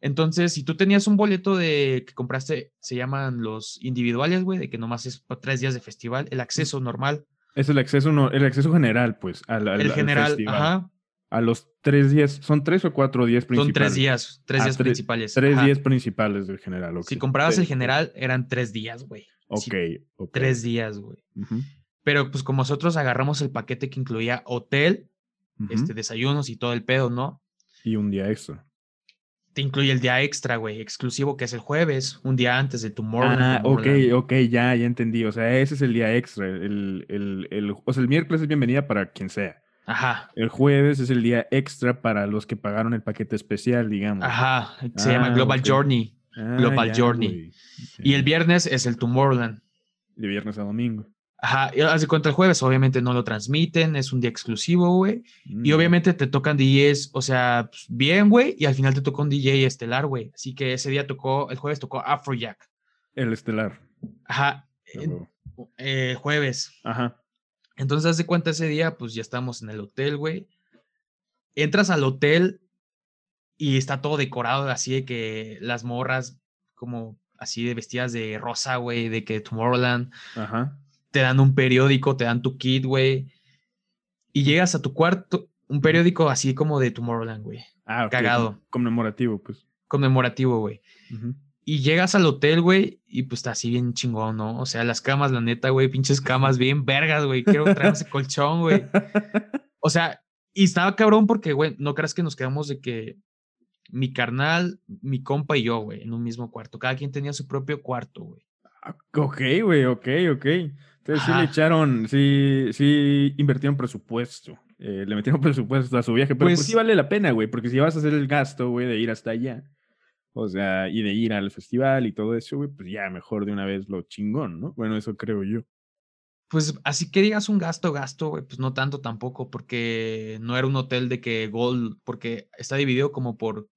Entonces, si tú tenías un boleto de que compraste, se llaman los individuales, güey, de que nomás es para tres días de festival, el acceso normal es el acceso, no, el acceso general, pues, al, el general, ajá. A los tres días, ¿son tres o cuatro días principales? Son tres días, tres ah, días principales. Tres días principales del general, Si comprabas el general, eran tres días, güey. Ok, Tres días, güey. Pero pues como nosotros agarramos el paquete que incluía hotel, este, desayunos y todo el pedo, ¿no? Y un día extra te incluye el día extra, güey, exclusivo que es el jueves, un día antes de tu Ah, ok, ok, ya, ya entendí. O sea, ese es el día extra. El, el, el, o sea, el miércoles es bienvenida para quien sea. Ajá. El jueves es el día extra para los que pagaron el paquete especial, digamos. Ajá, se llama ah, Global Journey. Ah, Global Journey. Y el viernes es el Tomorrowland. De viernes a domingo. Ajá, haz de cuenta el jueves, obviamente no lo transmiten, es un día exclusivo, güey. Y mm. obviamente te tocan DJs, o sea, pues, bien, güey, y al final te tocó un DJ estelar, güey. Así que ese día tocó, el jueves tocó Afrojack. El estelar. Ajá. Eh, jueves. Ajá. Entonces, haz de cuenta ese día, pues ya estamos en el hotel, güey. Entras al hotel y está todo decorado así de que las morras como así de vestidas de rosa, güey, de que Tomorrowland. Ajá. Te dan un periódico, te dan tu kit, güey. Y llegas a tu cuarto, un periódico así como de Tomorrowland, güey. Ah, ok, Cagado. Conmemorativo, pues. Conmemorativo, güey. Ujú. Y llegas al hotel, güey, y pues está así bien chingón, ¿no? O sea, las camas, la neta, güey, pinches camas bien vergas, güey. Quiero traer ese colchón, güey. O sea, y estaba cabrón porque, güey, no creas que nos quedamos de que mi carnal, mi compa y yo, güey, en un mismo cuarto. Cada quien tenía su propio cuarto, güey. Ah, Ok, güey, ok, ok. Entonces sí le echaron, sí, sí invirtieron presupuesto. eh, le metieron presupuesto a su viaje, pero pues, Pues- sí vale la pena, güey, porque si vas a hacer el gasto, güey, de ir hasta allá, o sea, y de ir al festival y todo eso, güey, pues ya mejor de una vez lo chingón, ¿no? Bueno, eso creo yo. Pues así que digas un gasto, gasto, güey, pues no tanto tampoco, porque no era un hotel de que Gold, porque está dividido como por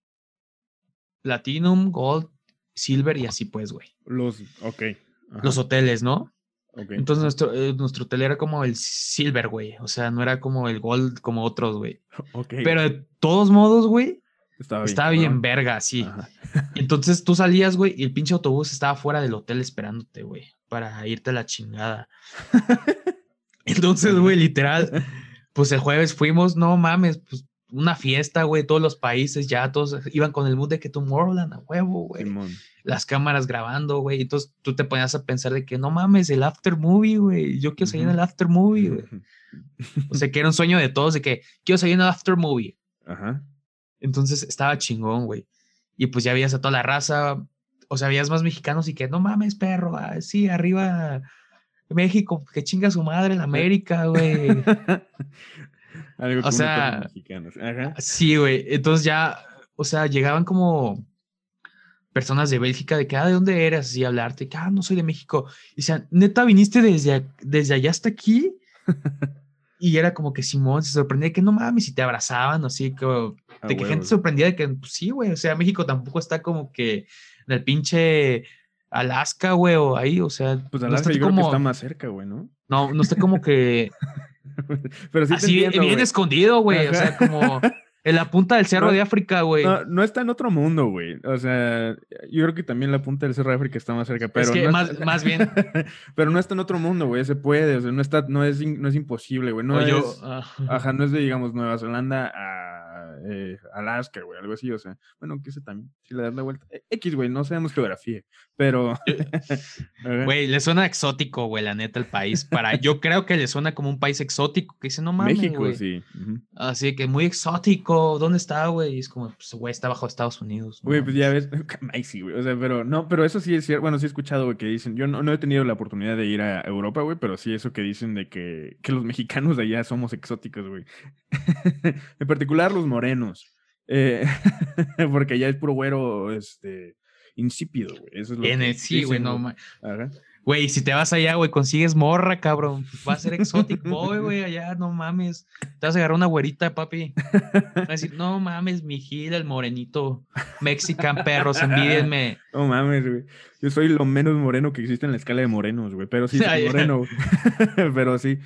Platinum, Gold, Silver y así pues, güey. Los, ok. ajá, Los hoteles, ¿no? ok. Entonces nuestro, eh, nuestro hotel era como el Silver, güey. O sea, no era como el Gold como otros, güey. ok, Pero de todos modos, güey, estaba bien. estaba bien cabrón. verga, sí. Ajá. Entonces tú salías, güey, y el pinche autobús estaba fuera del hotel esperándote, güey, para irte a la chingada. Entonces, güey, literal, pues el jueves fuimos, no mames, pues una fiesta, güey, todos los países ya, todos iban con el mood de que Tomorrowland a huevo, güey. Las cámaras grabando, güey. Entonces tú te ponías a pensar de que no mames, el after movie, güey. Yo quiero salir en el after movie, güey. O sea, que era un sueño de todos de que quiero salir en el after movie. Ajá. Entonces estaba chingón, güey. Y pues ya veías a toda la raza, o sea, veías más mexicanos y que no mames, perro, ah, sí, arriba México, que chinga su madre en América, güey. Algo uno sea, mexicanos. Ajá. Sí, güey. Entonces ya, o sea, llegaban como personas de Bélgica de que, ah, ¿de dónde eres? Y hablarte, que, ah, no soy de México. Y decían, neta, viniste desde, desde allá hasta aquí. y era como que Simón se sorprendía que no mames, y te abrazaban, así como De que gente sorprendía de que, pues, sí, güey, o sea, México tampoco está como que en el pinche Alaska, güey, o ahí, o sea, Pues no Alaska está yo creo que como, está más cerca, güey, ¿no? no, no está como que Pero sí así entiendo, bien escondido, güey, o sea, como en la punta del cerro No, de África, güey. No, no está en otro mundo, güey. O sea, yo creo que también la punta del Cerro de África está más cerca, pero es que no más, está- más bien, pero no está en otro mundo, güey. Se puede, o sea, no está, no es, no es imposible, güey. No o yo, es, ah, ajá, no es de, digamos, Nueva Zelanda a eh, Alaska, güey, algo así, o sea. Bueno, que ese también, si le das la vuelta. Eh, X, güey, no sabemos geografía, pero. Güey, le suena exótico, güey, la neta, el país. Para, yo creo que le suena como un país exótico, que dice, no mames, México, sí. Así que muy exótico, ¿dónde está, güey? Y es como, pues, güey, está bajo Estados Unidos. no Güey, pues ya ves, ay, sí, güey, o sea, pero no, pero eso sí es cierto, bueno, sí he escuchado, güey, que dicen, yo no, no he tenido la oportunidad de ir a Europa, güey, pero sí eso que dicen de que, que los mexicanos de allá somos exóticos, güey. en particular los morenos, eh, porque allá es puro güero, este, insípido, güey, eso es lo En que el- sí, güey, no. Güey, si te vas allá, güey, consigues morra, cabrón. Va a ser exotic boy, güey, allá, no mames. Te vas a agarrar una güerita, papi. Va a decir, no mames, mi gil, el morenito. Mexican perros, envídenme. No mames, güey. Yo soy lo menos moreno que existe en la escala de morenos, güey. Pero sí, soy moreno. pero sí.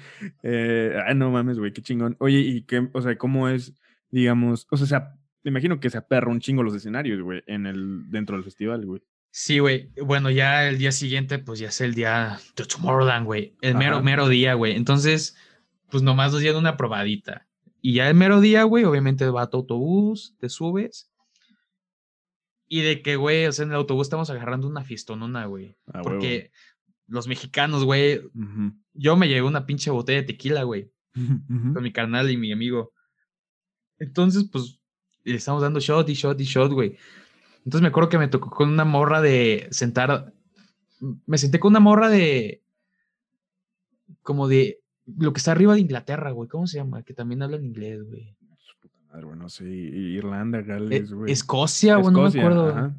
Eh, ah, no mames, güey, qué chingón. Oye, ¿y qué, o sea, cómo es, digamos, o sea, se me imagino que se aperra un chingo los escenarios, güey, en el, dentro del festival, güey. Sí, güey. Bueno, ya el día siguiente, pues ya es el día de Tomorrowland, güey. El mero, Ajá. mero día, güey. Entonces, pues nomás nos dieron una probadita. Y ya el mero día, güey, obviamente va a tu autobús, te subes. Y de que, güey, o sea, en el autobús estamos agarrando una fiestonona, güey. Ah. Porque los mexicanos, güey, yo me llevé una pinche botella de tequila, güey, con mi carnal y mi amigo. Entonces, pues, le estamos dando shot y shot y shot, güey. Entonces me acuerdo que me tocó con una morra de sentar. Me senté con una morra de. Como de. Lo que está arriba de Inglaterra, güey. ¿Cómo se llama? Que también hablan inglés, güey. Su puta madre, güey, no sé, I- Irlanda, Gales, güey. Escocia, güey, no me acuerdo. ajá.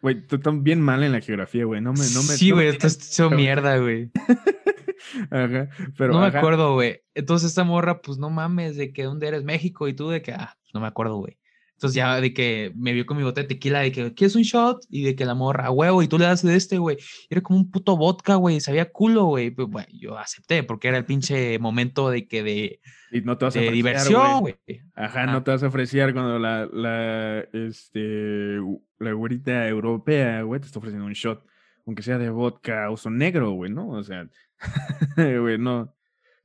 Güey, tú estás bien mal en la geografía, güey. No me, no me. sí, no güey, estás hecho mierda, güey. Ajá, pero no me ajá. acuerdo, güey. Entonces esta morra, pues no mames, de que dónde eres México y tú de que, ah, pues, no me acuerdo, güey. Entonces ya de que me vio con mi bote de tequila, de que ¿quieres un shot? Y de que la morra, huevo, y tú le das de este, güey. Era como un puto vodka, güey, sabía culo, güey. Pues, bueno, yo acepté porque era el pinche momento de que de, Y no te vas a de diversión, güey. güey. Ajá, Ah. no te vas a ofrecer cuando la, la, este, la güerita europea, güey, te está ofreciendo un shot, aunque sea de vodka oso negro, güey, ¿no? O sea, güey, no,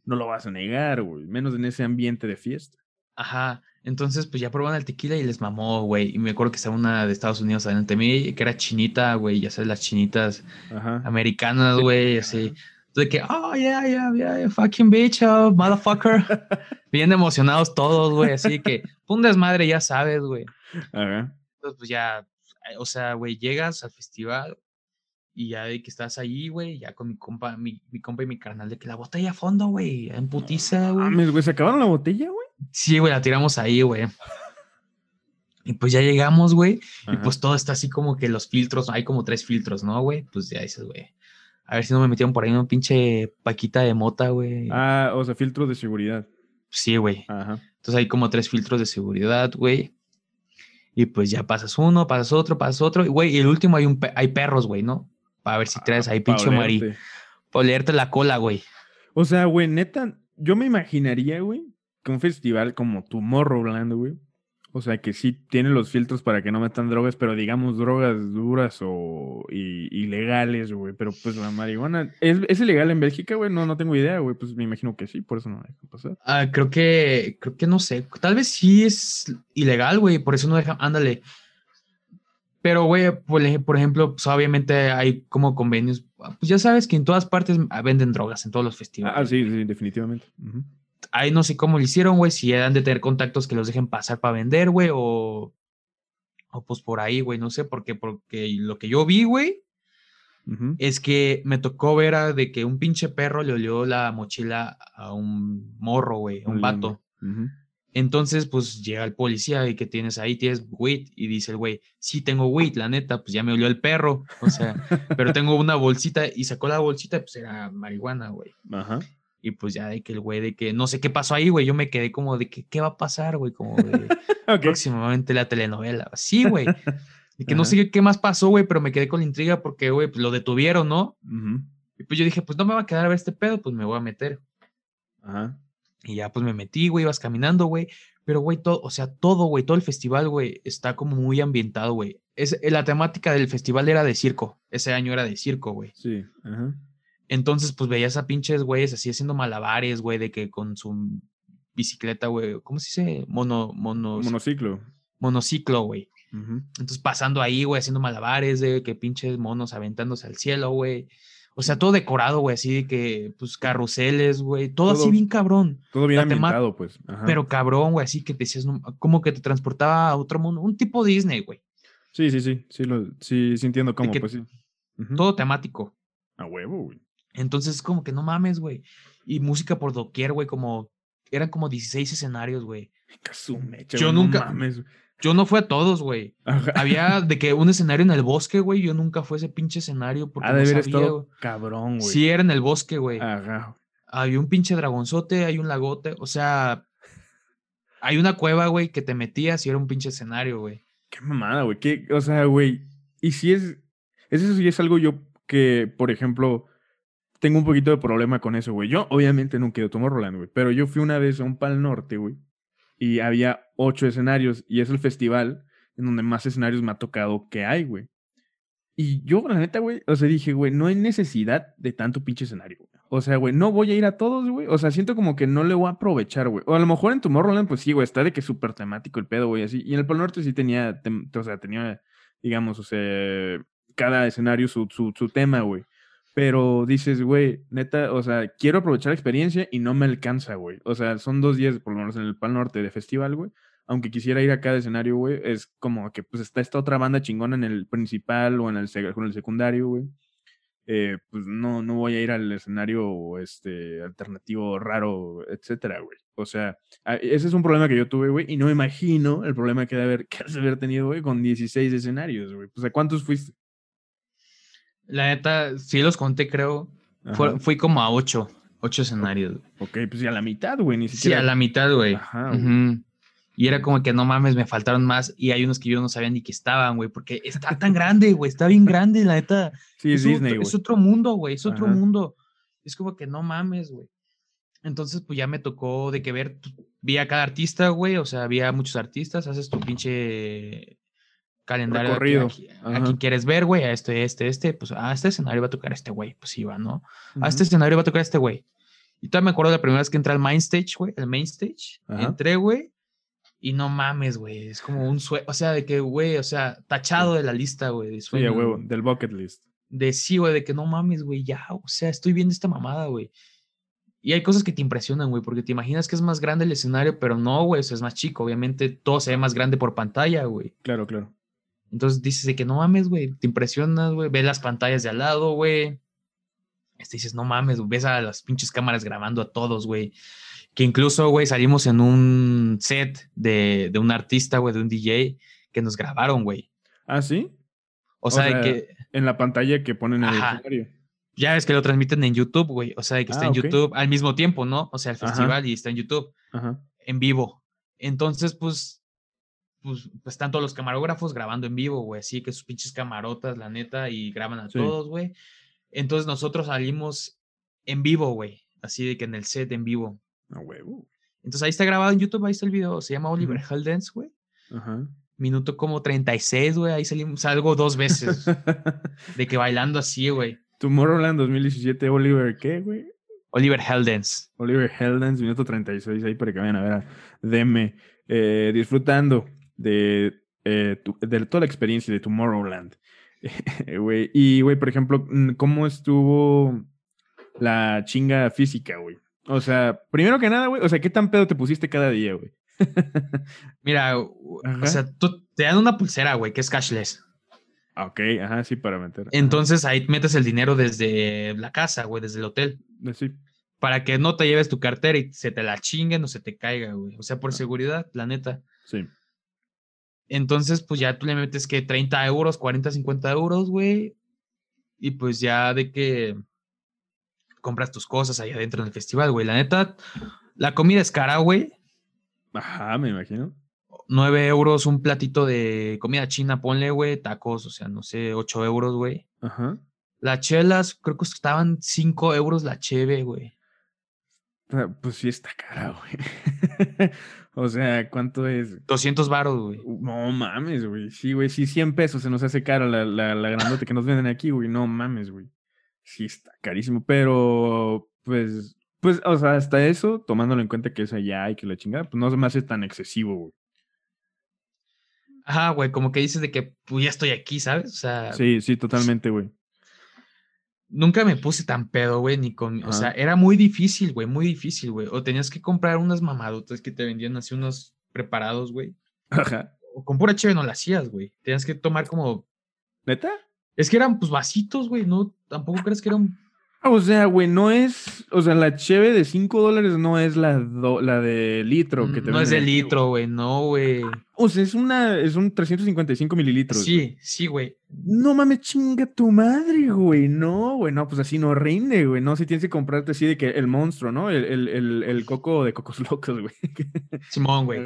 no lo vas a negar, güey, menos en ese ambiente de fiesta. Ajá. Entonces, pues ya probaron el tequila y les mamó, güey. Y me acuerdo que estaba una de Estados Unidos adelante de mí, que era chinita, güey, ya sabes, las chinitas Ajá. americanas, güey, así. De que, oh, yeah, yeah, yeah, fucking bitch, oh, motherfucker. Bien emocionados todos, güey, así que, un desmadre, ya sabes, güey. Ajá. Entonces, pues ya, o sea, güey, llegas al festival y ya de que estás ahí, güey, ya con mi compa, mi, mi compa y mi carnal, de que la botella a fondo, güey, en putiza, güey. Mames, güey, ¿se acabaron la botella, güey? Sí, güey, la tiramos ahí, güey. Y pues ya llegamos, güey, y pues todo está así como que los filtros, hay como tres filtros, ¿no, güey? Pues ya dices, güey. A ver si no me metieron por ahí una pinche paquita de mota, güey. Ah, o sea, filtro de seguridad. Sí, güey. Ajá. Entonces hay como tres filtros de seguridad, güey. Y pues ya pasas uno, pasas otro, pasas otro. Y, güey, y el último hay, un pe- hay perros, güey, ¿no? Para ver si traes ahí Ah, pinche mari. Para olerte la cola, güey. O sea, güey, neta, yo me imaginaría, güey, que un festival como Tomorrowland, güey. O sea, que sí tiene los filtros para que no metan drogas, pero digamos drogas duras o ilegales, güey. Pero pues la marihuana, ¿es, es ilegal en Bélgica, güey? No, no tengo idea, güey. Pues me imagino que sí, por eso no dejan pasar. Ah, creo que, creo que no sé. Tal vez sí es ilegal, güey. Por eso no dejan, ándale. Pero, güey, por, ej- por ejemplo, pues obviamente hay como convenios. Pues ya sabes que en todas partes ah, venden drogas, en todos los festivales. Ah, sí, sí, definitivamente. Ujú. Ahí no sé cómo lo hicieron, güey. Si han de tener contactos que los dejen pasar para vender, güey, o, o pues por ahí, güey. No sé, porque, porque lo que yo vi, güey, es que me tocó ver a de que un pinche perro le olió la mochila a un morro, güey, a un Oliendo. vato. Entonces, pues llega el policía y que tienes ahí, tienes weed, y dice el güey, sí tengo weed, la neta, pues ya me olió el perro, o sea, pero tengo una bolsita y sacó la bolsita, pues era marihuana, güey. Ajá. Y pues ya de que el güey, de que no sé qué pasó ahí, güey, yo me quedé como de que, ¿qué va a pasar, güey? Como de próximamente la telenovela. Sí, güey. De que no sé qué- más pasó, güey, pero me quedé con la intriga porque, güey, pues lo detuvieron, ¿no? Y pues yo dije, pues no me va a quedar a ver este pedo, pues me voy a meter. Ajá. Y ya pues me metí, güey, ibas caminando, güey. Pero, güey, todo, o sea, todo, güey, todo el festival, güey, está como muy ambientado, güey. Es, la temática del festival era de circo. Ese año era de circo, güey. Sí. Ajá. Entonces, pues veías a pinches güeyes así haciendo malabares, güey, de que con su bicicleta, güey, ¿cómo se dice? Mono, monos, Monociclo. monociclo, güey. Entonces pasando ahí, güey, haciendo malabares, de que pinches monos aventándose al cielo, güey. O sea, todo decorado, güey, así de que, pues, carruseles, güey, todo, así bien cabrón. Todo bien ambientado, pues. Ajá. Pero cabrón, güey, así que te decías, como que te transportaba a otro mundo, un tipo Disney, güey. Sí, sí, sí. Sí, lo, sí, sí entiendo cómo, que pues sí. Todo temático. A huevo, güey. Entonces, como que no mames, güey. Y música por doquier, güey, como, eran como 16 escenarios, güey. Yo güey, no nunca- mames. Yo no fui a todos, güey. Había de que un escenario en el bosque, güey, yo nunca fui a ese pinche escenario porque de no sabía, estado cabrón, güey. Sí, era en el bosque, güey. Ajá. Hay un pinche dragonzote, hay un lagote, o sea, hay una cueva, güey, que te metías y era un pinche escenario, güey. Qué mamada, güey. O sea, güey. Y si es. Eso sí es algo yo que, por ejemplo, tengo un poquito de problema con eso, güey. Yo, obviamente, nunca he ido a Tomorrowland, güey. Pero yo fui una vez a un Pal Norte, güey. Y había ocho escenarios. Y es el festival en donde más escenarios me ha tocado que hay, güey. Y yo, la neta, güey, o sea, dije, güey, no hay necesidad de tanto pinche escenario, güey. O sea, güey, no voy a ir a todos, güey. O sea, siento como que no le voy a aprovechar, güey. O a lo mejor en Tomorrowland, pues sí, güey, está de que súper temático el pedo, güey, así. Y en el Polo Norte sí tenía, o sea, tenía, digamos, o sea, cada escenario su, su, su tema, güey. Pero dices, güey, neta, o sea, quiero aprovechar la experiencia y no me alcanza, güey. O sea, son dos días, por lo menos en el Pal Norte de festival, güey. Aunque quisiera ir a cada escenario, güey, es como que pues está esta otra banda chingona en el principal o en el, en el secundario, güey. Eh, pues no, no voy a ir al escenario este, alternativo raro, etcétera, güey. O sea, ese es un problema que yo tuve, güey, y no me imagino el problema que, de haber, de haber tenido, güey, con 16 escenarios, güey. Pues, ¿a cuántos fuiste? La neta, sí los conté, creo. Fue- fui como a ocho, ocho escenarios. güey. Ok, pues ya la mitad, güey, ni Sí, siquiera. a la mitad, güey. Ajá, güey. Y era como que no mames, me faltaron más. Y hay unos que yo no sabía ni que estaban, güey, porque está tan grande, güey, está bien grande, la neta. Sí, es, Disney, otro, güey. es otro mundo, güey, es otro Ajá. mundo. Es como que no mames, güey. Entonces, pues ya me tocó de que ver, vi a cada artista, güey, o sea, había muchos artistas, haces tu pinche calendario. de Recorrido. aquí- quieres ver, güey, a este, este, este, pues a este escenario va a tocar este güey, pues iba, ¿no? A este escenario va a tocar este güey. Y todavía me acuerdo la primera vez que entré al main stage, güey, el main stage. Ajá. Entré, güey, y no mames, güey, es como un sueño, o sea, de que, güey, o sea, tachado de la lista, güey, de Sí, a sueños, huevo, güey. del bucket list. De sí, güey, de que no mames, güey, ya, o sea, estoy viendo esta mamada, güey. Y hay cosas que te impresionan, güey, porque te imaginas que es más grande el escenario, pero no, güey, eso es más chico. Obviamente todo se ve más grande por pantalla, güey. Claro, claro. Entonces dices de que no mames, güey, te impresionas, güey, ves las pantallas de al lado, güey. Este dices, no mames, ves a las pinches cámaras grabando a todos, güey. Que incluso, güey, salimos en un set de, de un artista, güey, de un DJ, que nos grabaron, güey. ¿Ah, sí? O sea, de sea, que En la pantalla que ponen en el escenario. ya ves que lo transmiten en YouTube, güey. O sea, de que está Ah, en. YouTube al mismo tiempo, ¿no? O sea, el Ajá. festival y está en YouTube. Ajá. en vivo. Entonces, pues, pues, pues están todos los camarógrafos grabando en vivo, güey. Así que sus pinches camarotas, la neta, y graban a Sí. todos, güey. Entonces nosotros salimos en vivo, güey. Así de que en el set en vivo. A huevo. Entonces ahí está grabado en YouTube, ahí está el video. Se llama Oliver Ujú. Heldens, güey. Ajá. Minuto como 36, güey. Ahí salimos, salgo dos veces. de que bailando así, güey. Tomorrowland 2017, Oliver, ¿qué, güey? Oliver Heldens. Oliver Heldens, minuto 36, ahí para que vayan a ver a Deme eh, disfrutando de, eh, tu- de toda la experiencia de Tomorrowland. Güey, y, güey, por ejemplo, mm, ¿cómo estuvo la chinga física, güey? O sea, primero que nada, güey, o sea, ¿qué tan pedo te pusiste cada día, güey? Mira, o sea, tú- te dan una pulsera, güey, que es cashless. Ah, Ok, ajá, sí, para meter. ajá. Entonces ahí metes el dinero desde la casa, güey, desde el hotel. Eh, Sí, Para que no te lleves tu cartera y se te la chinguen o se te caiga, güey. O sea, por seguridad, la neta. sí. Entonces, pues ya tú le metes que 30 euros, 40, 50 euros, güey. Y pues ya de que compras tus cosas ahí adentro en el festival, güey. La neta, la comida es cara, güey. Ajá, me imagino. 9 euros un platito de comida china, ponle, güey. Tacos, o sea, no sé, 8 euros, güey. Ajá. Las chelas, creo que costaban 5 euros la cheve, güey. Ah, Pues sí está cara, güey. o sea, ¿cuánto es? 200 varos, güey. No mames, güey. Sí, güey, sí, 100 pesos se nos hace cara la, la, la grandote que nos venden aquí, güey. No mames, güey. Sí está carísimo, pero pues, pues, o sea, hasta eso, tomándolo en cuenta que es allá y que la chingada, pues no se me hace tan excesivo, güey. Ajá, güey, como que dices de que pues ya estoy aquí, ¿sabes? O sea, Sí, sí, totalmente, güey. Nunca me puse tan pedo, güey, ni con, o sea, era muy difícil, güey, muy difícil, güey. O tenías que comprar unas mamadotas que te vendían así unos preparados, güey. Ajá. O con pura cheve no la hacías, güey. Tenías que tomar como, ¿Neta? es que eran pues vasitos, güey, no, tampoco crees que eran, O sea, güey, no es, o sea, la cheve de 5 dólares no es la, do- la de litro que te no es de litro, güey, no, güey. O sea, es una, es un 355 mililitros. Sí, sí, güey. No mames, chinga tu madre, güey. No, güey, no, pues así no rinde, güey. No, si tienes que comprarte así de que el monstruo, ¿no? El, el, el, el coco de cocos locos, güey. Simón, güey.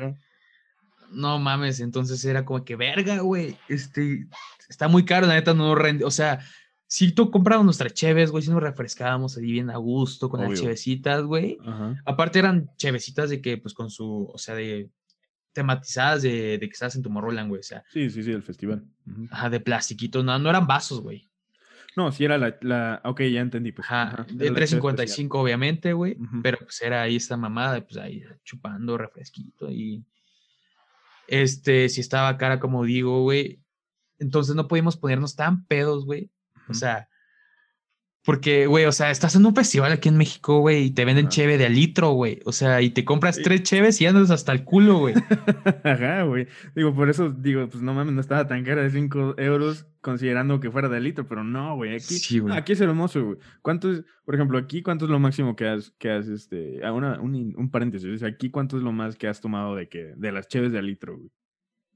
No mames, entonces era como que verga, güey. Este está muy caro, la neta no rende. O sea, si tú comprabas nuestras cheves, güey, si nos refrescábamos ahí bien a gusto con las chevecitas, güey. Ajá. Aparte eran chevecitas de que, pues con su, o sea, de tematizadas de, de que estás en Tomorrowland, güey. O sea, Sí, sí, sí, el festival. Ajá, de plastiquito, no, no eran vasos, güey. No, sí era la, la. Ok, ya entendí. Pues. Ajá, Ajá, de era la cheve 3.55, obviamente, güey. Pero pues era ahí esta mamada, pues ahí chupando refresquito y. Este, si estaba cara, como digo, güey. Entonces no podíamos ponernos tan pedos, güey. O sea, porque, güey, o sea, estás en un festival aquí en México, güey, y te venden Ajá. cheve de a litro, güey. O sea, y te compras tres cheves y andas hasta el culo, güey. Ajá, güey. Digo, por eso digo, pues no mames, no estaba tan cara de 5 euros considerando que fuera de litro, pero no, güey. Aquí, Sí, güey. aquí es hermoso, güey. ¿Cuánto es, por ejemplo, aquí cuánto es lo máximo que has, que has, este, una, un, un paréntesis, aquí cuánto es lo más que has tomado de que, de las cheves de a litro, güey?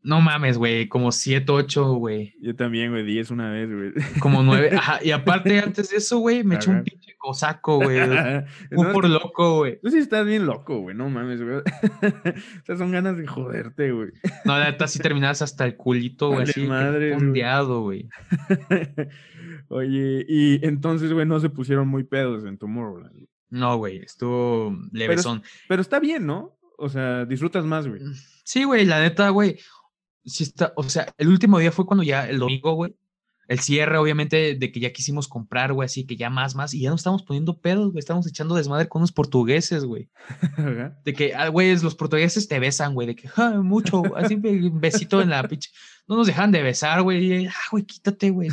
No mames, güey, como 7, 8, güey. Yo también, güey, 10 una vez, güey. Como 9. Ajá, y aparte, antes de eso, güey, me eché un pinche cosaco, güey. Un por loco, güey. Tú sí estás bien loco, güey. No mames, güey. o sea, son ganas de joderte, güey. No, la neta sí terminas hasta el culito, güey. Así madre, fundeado, güey. Oye, y entonces, güey, no se pusieron muy pedos en Tomorrowland. No, güey, estuvo levesón. Pero, pero está bien, ¿no? O sea, disfrutas más, güey. Sí, güey, la neta, güey. Sí está, o sea, el último día fue cuando ya el domingo, güey, el cierre, obviamente, de que ya quisimos comprar, güey, así que ya más, más, y ya nos estamos poniendo pedos, güey, estamos echando desmadre con unos portugueses, güey. de que, ah, güey, los portugueses te besan, güey, de que, ja, mucho, así un besito en la pinche. No nos dejan de besar, güey, ah, güey, quítate, güey.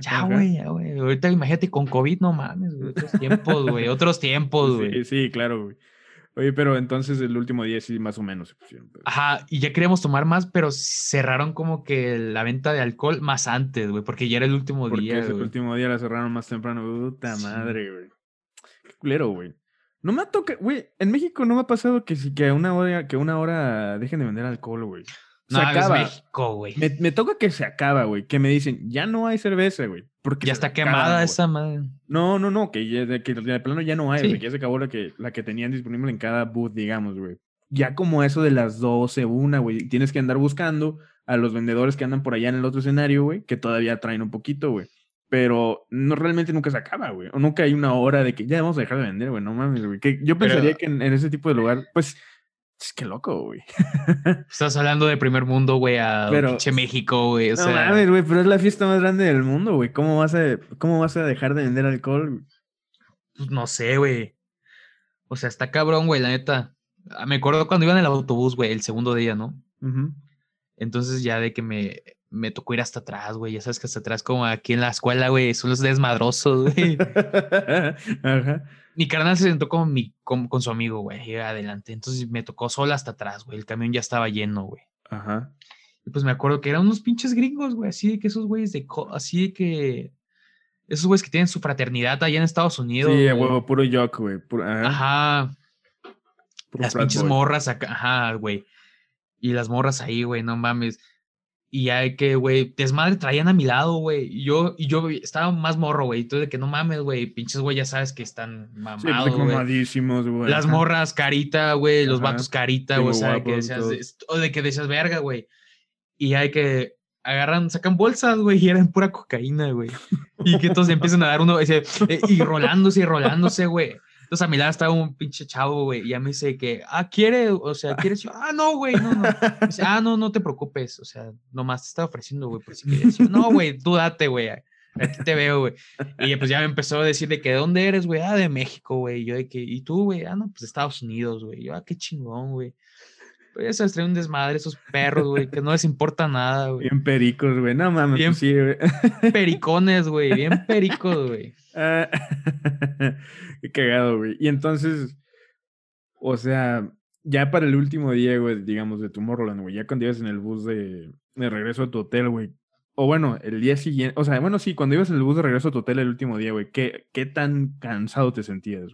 Ya, güey, ya, güey. Ahorita imagínate con COVID, no mames, güey. Otros tiempos, güey. Otros tiempos, güey. Sí, sí, claro, güey. Oye, pero entonces el último día sí más o menos se pusieron. Ajá, y ya queríamos tomar más, pero cerraron como que la venta de alcohol más antes, güey, porque ya era el último día. Porque el último día la cerraron más temprano. Puta madre, güey. Qué culero, güey. No me ha tocado, güey, en México no me ha pasado que que una hora, que una hora dejen de vender alcohol, güey. Se no, acaba. Es México, güey. Me, me, toca que se acaba, güey. Que me dicen, ya no hay cerveza, güey. Porque ya está quemada esa madre. No, no, no, que, ya, que de plano ya no hay, que ya se acabó la que, la que tenían disponible en cada booth, digamos, güey. Ya como eso de las 12, una, güey, tienes que andar buscando a los vendedores que andan por allá en el otro escenario, güey, que todavía traen un poquito, güey. Pero no realmente nunca se acaba, güey. O nunca hay una hora de que ya vamos a dejar de vender, güey. No mames, güey. Que yo pensaría que en, ese tipo de lugar, pues es que loco, güey. Estás hablando de primer mundo, güey, a pinche México, güey. O no mames, güey, pero es la fiesta más grande del mundo, güey. ¿Cómo vas a, cómo vas a dejar de vender alcohol? Pues no sé, güey. O sea, está cabrón, güey, la neta. Ah, me acuerdo cuando iba en el autobús, güey, el segundo día, ¿no? Entonces ya de que me, me tocó ir hasta atrás, güey. Ya sabes que hasta atrás, como aquí en la escuela, güey, son los desmadrosos, güey. Ajá mi carnal se sentó con, mi, con, su amigo, güey, adelante. Entonces me tocó sola hasta atrás, güey. El camión ya estaba lleno, güey. Ajá. Y pues me acuerdo que eran unos pinches gringos, güey, así de que esos güeyes de. Así de que. Esos güeyes que tienen su fraternidad allá en Estados Unidos. Sí, huevo, puro yoke, güey. Ajá. Las pinches morras acá, ajá, güey. Y las morras ahí, güey, no mames. Y hay que, güey, desmadre traían a mi lado, güey. Y yo, y yo estaba más morro, güey. Entonces, de que no mames, güey. Pinches, güey, ya sabes que están mamados. Sí, pues, mamadísimos, güey. Las morras carita, güey. Los vatos carita, güey. O sea, que decías, o de que decías verga, güey. Y hay que agarran, sacan bolsas, güey, y eran pura cocaína, güey. Y que entonces empiezan a dar uno, ese, eh, y rolándose y rolándose, güey. Entonces a mi lado estaba un pinche chavo, güey, y ya me dice que, ah, quiere, o sea, ¿quieres? ah, no, güey, no, no. ah, no, no te preocupes, o sea, nomás te estaba ofreciendo, güey, por si quieres. no, güey, tú date, güey, aquí te veo, güey. Y pues ya me empezó a decir de que, ¿de dónde eres, güey? Ah, de México, güey. Yo de que, ¿y tú, güey? Ah, no, pues de Estados Unidos, güey. Yo, ah, qué chingón, güey. Pues se traen un desmadre esos perros, güey, que no les importa nada, güey. Bien pericos, güey. No mames, bien pues sí, güey. Pericones, güey. Bien pericos, güey. Ah, qué cagado, güey. Y entonces, o sea, ya para el último día, güey, digamos, de Tomorrowland, güey, ya cuando ibas en el bus de, de regreso a tu hotel, güey. O bueno, el día siguiente, o sea, bueno, sí, cuando ibas en el bus de regreso a tu hotel el último día, güey, ¿qué, ¿qué tan cansado te sentías?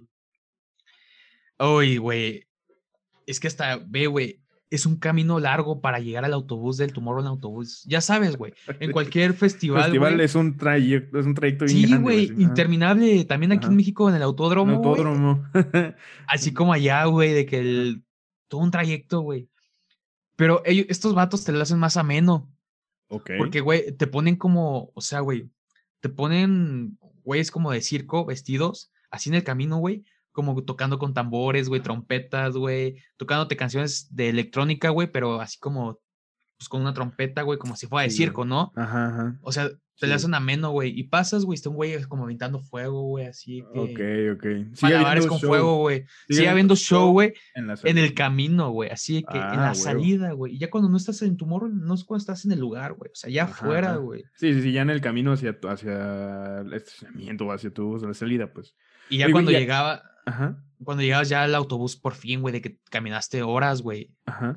Uy, güey. Es que hasta, ve, güey, es un camino largo para llegar al autobús del en Autobús. Ya sabes, güey, en cualquier festival. Festival es un trayecto, es un trayecto Sí, güey, interminable. También aquí en México, en el autódromo. autódromo. Así como allá, güey, de que el. Todo un trayecto, güey. Pero ellos, estos vatos te lo hacen más ameno. Ok. Porque, güey, te ponen como. O sea, güey, te ponen, güeyes como de circo, vestidos, así en el camino, güey como tocando con tambores, güey, trompetas, güey, tocándote canciones de electrónica, güey, pero así como, pues con una trompeta, güey, como si fuera de circo, ¿no? Ajá, ajá. O sea, te le hacen ameno, güey, y pasas, güey, está un güey como aventando fuego, güey, así que... Ok, ok. Malabares con fuego, güey. Sigue, habiendo show, güey, en, el camino, güey, así que en ah, la salida, güey. Y ya cuando no estás en tu morro, no es cuando estás en el lugar, güey, o sea, ya afuera, güey. Sí, sí, sí, ya en el camino hacia, hacia el estacionamiento, hacia tu la salida, pues. Y ya cuando llegaba, Ajá. Cuando llegabas ya al autobús por fin, güey, de que caminaste horas, güey. Ajá.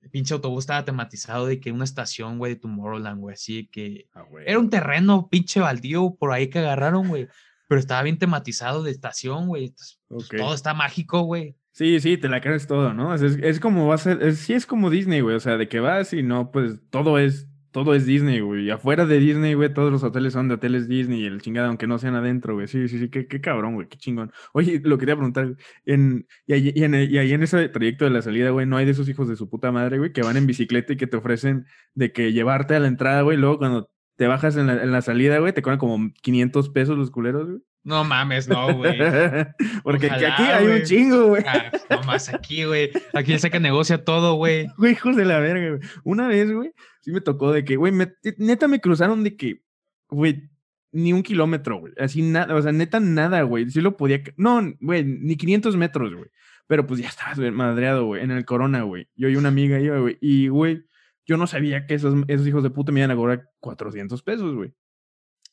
El pinche autobús estaba tematizado de que una estación, güey, de Tomorrowland, güey, así que ah, era un terreno pinche baldío por ahí que agarraron, güey, pero estaba bien tematizado de estación, güey. Pues, todo está mágico, güey. Sí, sí, te la crees todo, ¿no? Es, es como va a ser, sí es como Disney, güey, o sea, de que vas y no, pues todo es todo es Disney, güey. Afuera de Disney, güey, todos los hoteles son de hoteles Disney y el chingada, aunque no sean adentro, güey. Sí, sí, sí, qué, cabrón, güey, qué chingón. Oye, lo quería preguntar, en, y, ahí, y, en ese trayecto de la salida, güey, no hay de esos hijos de su puta madre, güey, que van en bicicleta y que te ofrecen de que llevarte a la entrada, güey, luego cuando te bajas en la, en la salida, güey, te cobran como 500 pesos los culeros, güey. No mames, no, güey. Porque Ojalá, aquí hay un chingo, güey. Ah, no más aquí, güey. Aquí le saca negocio a todo, güey. Güey, hijos de la verga, güey. Una vez, güey, sí me tocó de que, güey, neta me cruzaron de que, güey, ni un kilómetro, güey. Así nada, o sea, neta nada, güey. Sí lo podía. No, güey, ni 500 metros, güey. Pero pues ya estabas madreado, güey, en el corona, güey. Yo y una amiga iba, güey. Y, güey, yo no sabía que esos, esos hijos de puta me iban a cobrar 400 pesos, güey.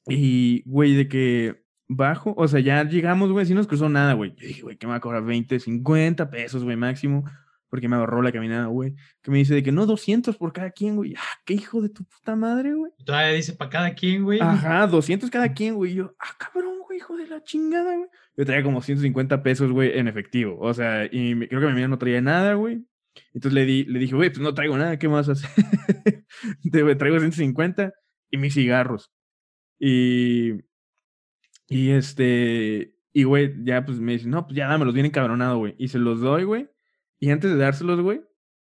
Y, güey, de que bajo, o sea, ya llegamos, güey, si nos cruzó nada, güey. Yo dije, güey, que me va a cobrar 20, 50 pesos, güey, máximo, porque me ahorró la caminada, güey. Que me dice de que no, 200 por cada quien, güey. Ah, qué hijo de tu puta madre, güey. Todavía dice para cada quien, güey. Ajá, 200 cada quien, güey. yo, ah, cabrón, güey, hijo de la chingada, güey. Yo traía como 150 pesos, güey, en efectivo. O sea, y creo que mi amiga no traía nada, güey. Entonces le, di, le dije, güey, pues no traigo nada, ¿qué más hacer? traigo 150 y mis cigarros. Y y este, y güey, ya pues me dice, no, pues ya dámelos, bien encabronado, güey. Y se los doy, güey. Y antes de dárselos, güey,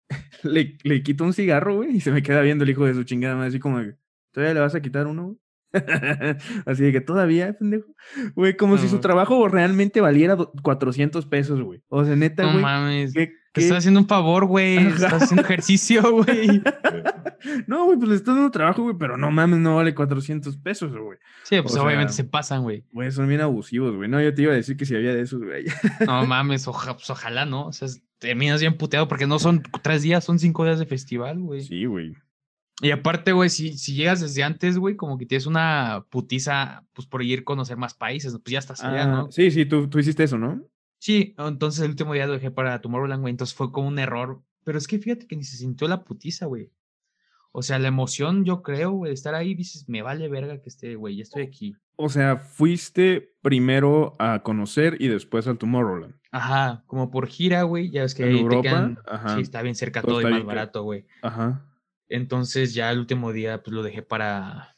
le, le quito un cigarro, güey, y se me queda viendo el hijo de su chingada madre, así como, ¿todavía le vas a quitar uno, güey? así de que todavía, pendejo. Güey, como si su trabajo realmente valiera 400 pesos, güey. O sea, neta, güey. No mames. Te estás haciendo un favor, güey. Estás haciendo ejercicio, güey. no, güey, pues le estás dando trabajo, güey, pero no mames, no vale 400 pesos, güey. Sí, pues obviamente se pasan, güey. Güey, son bien abusivos, güey. No, yo te iba a decir que si había de esos, güey. no mames, pues ojalá, ¿no? O sea, terminas bien puteado porque no son tres días, son cinco días de festival, güey. Sí, güey. Y aparte, güey, si, si llegas desde antes, güey, como que tienes una putiza, pues por ir a conocer más países, pues ya estás allá, ¿no? Ah, sí, sí, tú, tú hiciste eso, ¿no? Sí, entonces el último día lo dejé para Tomorrowland, güey, entonces fue como un error. Pero es que fíjate que ni se sintió la putiza, güey. O sea, la emoción, yo creo, güey, de estar ahí, dices, me vale verga que esté, güey, ya estoy aquí. O sea, fuiste primero a conocer y después al Tomorrowland. Ajá, como por gira, güey, ya ves que ahí Europa? te quedan... Ajá. Sí, está bien cerca todo, todo y más barato, güey. Ajá. Entonces ya el último día, pues lo dejé para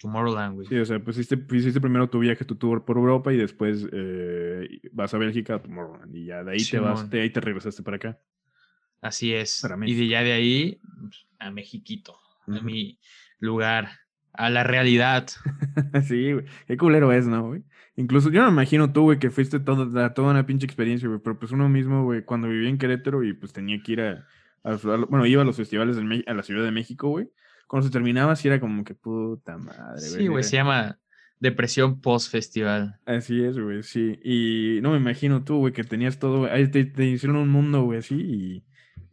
Tomorrowland, güey. Sí, o sea, pues hiciste, hiciste primero tu viaje, tu tour por Europa y después eh, vas a Bélgica a Tomorrowland. Y ya de ahí te vas, de ahí te regresaste para acá. Así es. y de ya de ahí pues, a Mexiquito, uh -huh. a mi lugar, a la realidad. sí, güey. Qué culero es, ¿no, güey? Incluso yo me imagino tú, güey, que fuiste toda, toda una pinche experiencia, güey. Pero pues uno mismo, güey, cuando vivía en Querétaro y pues tenía que ir a bueno, iba a los festivales de, a la Ciudad de México, güey cuando se terminaba, sí era como que puta madre, güey. Sí, güey, se llama depresión post-festival. Así es, güey, sí. Y no me imagino tú, güey, que tenías todo, ahí te, te, hicieron un mundo, güey, así y,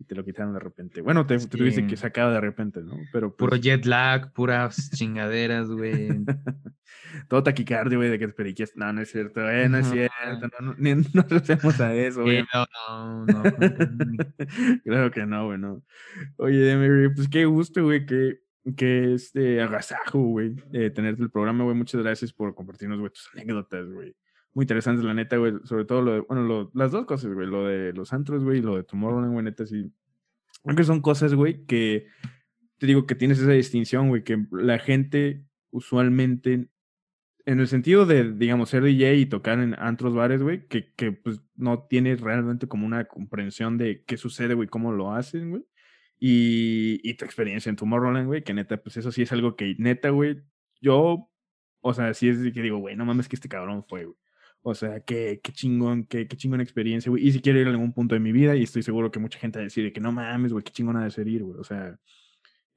y, te lo quitaron de repente. Bueno, te, sí. te tuviste que sacar de repente, ¿no? Pero pues... Puro jet lag, puras chingaderas, güey. todo taquicardio, güey, de que te periquías. No, no es cierto, eh, no es cierto. No, no, no, no hacemos a eso, güey. Sí, no, no, no. claro que no, güey, no. Oye, pues qué gusto, güey, que que este agasajo, güey, eh, tenerte el programa, güey. Muchas gracias por compartirnos, güey, tus anécdotas, güey. Muy interesantes, la neta, güey. Sobre todo lo de, bueno, lo, las dos cosas, güey. Lo de los antros, güey, y lo de Tomorrowland, güey, neta, sí. Creo que son cosas, güey, que te digo que tienes esa distinción, güey, que la gente usualmente, en el sentido de, digamos, ser DJ y tocar en antros, bares, güey, que, que pues no tiene realmente como una comprensión de qué sucede, güey, cómo lo hacen, güey. Y, y, tu experiencia en Tomorrowland, güey, que neta, pues eso sí es algo que neta, güey, yo, o sea, sí es que digo, güey, no mames que este cabrón fue, güey. O sea, qué, qué chingón, qué, qué chingón experiencia, güey. Y si quiero ir a algún punto de mi vida, y estoy seguro que mucha gente va a decir que no mames, güey, qué chingón ha de ser ir, güey. O sea,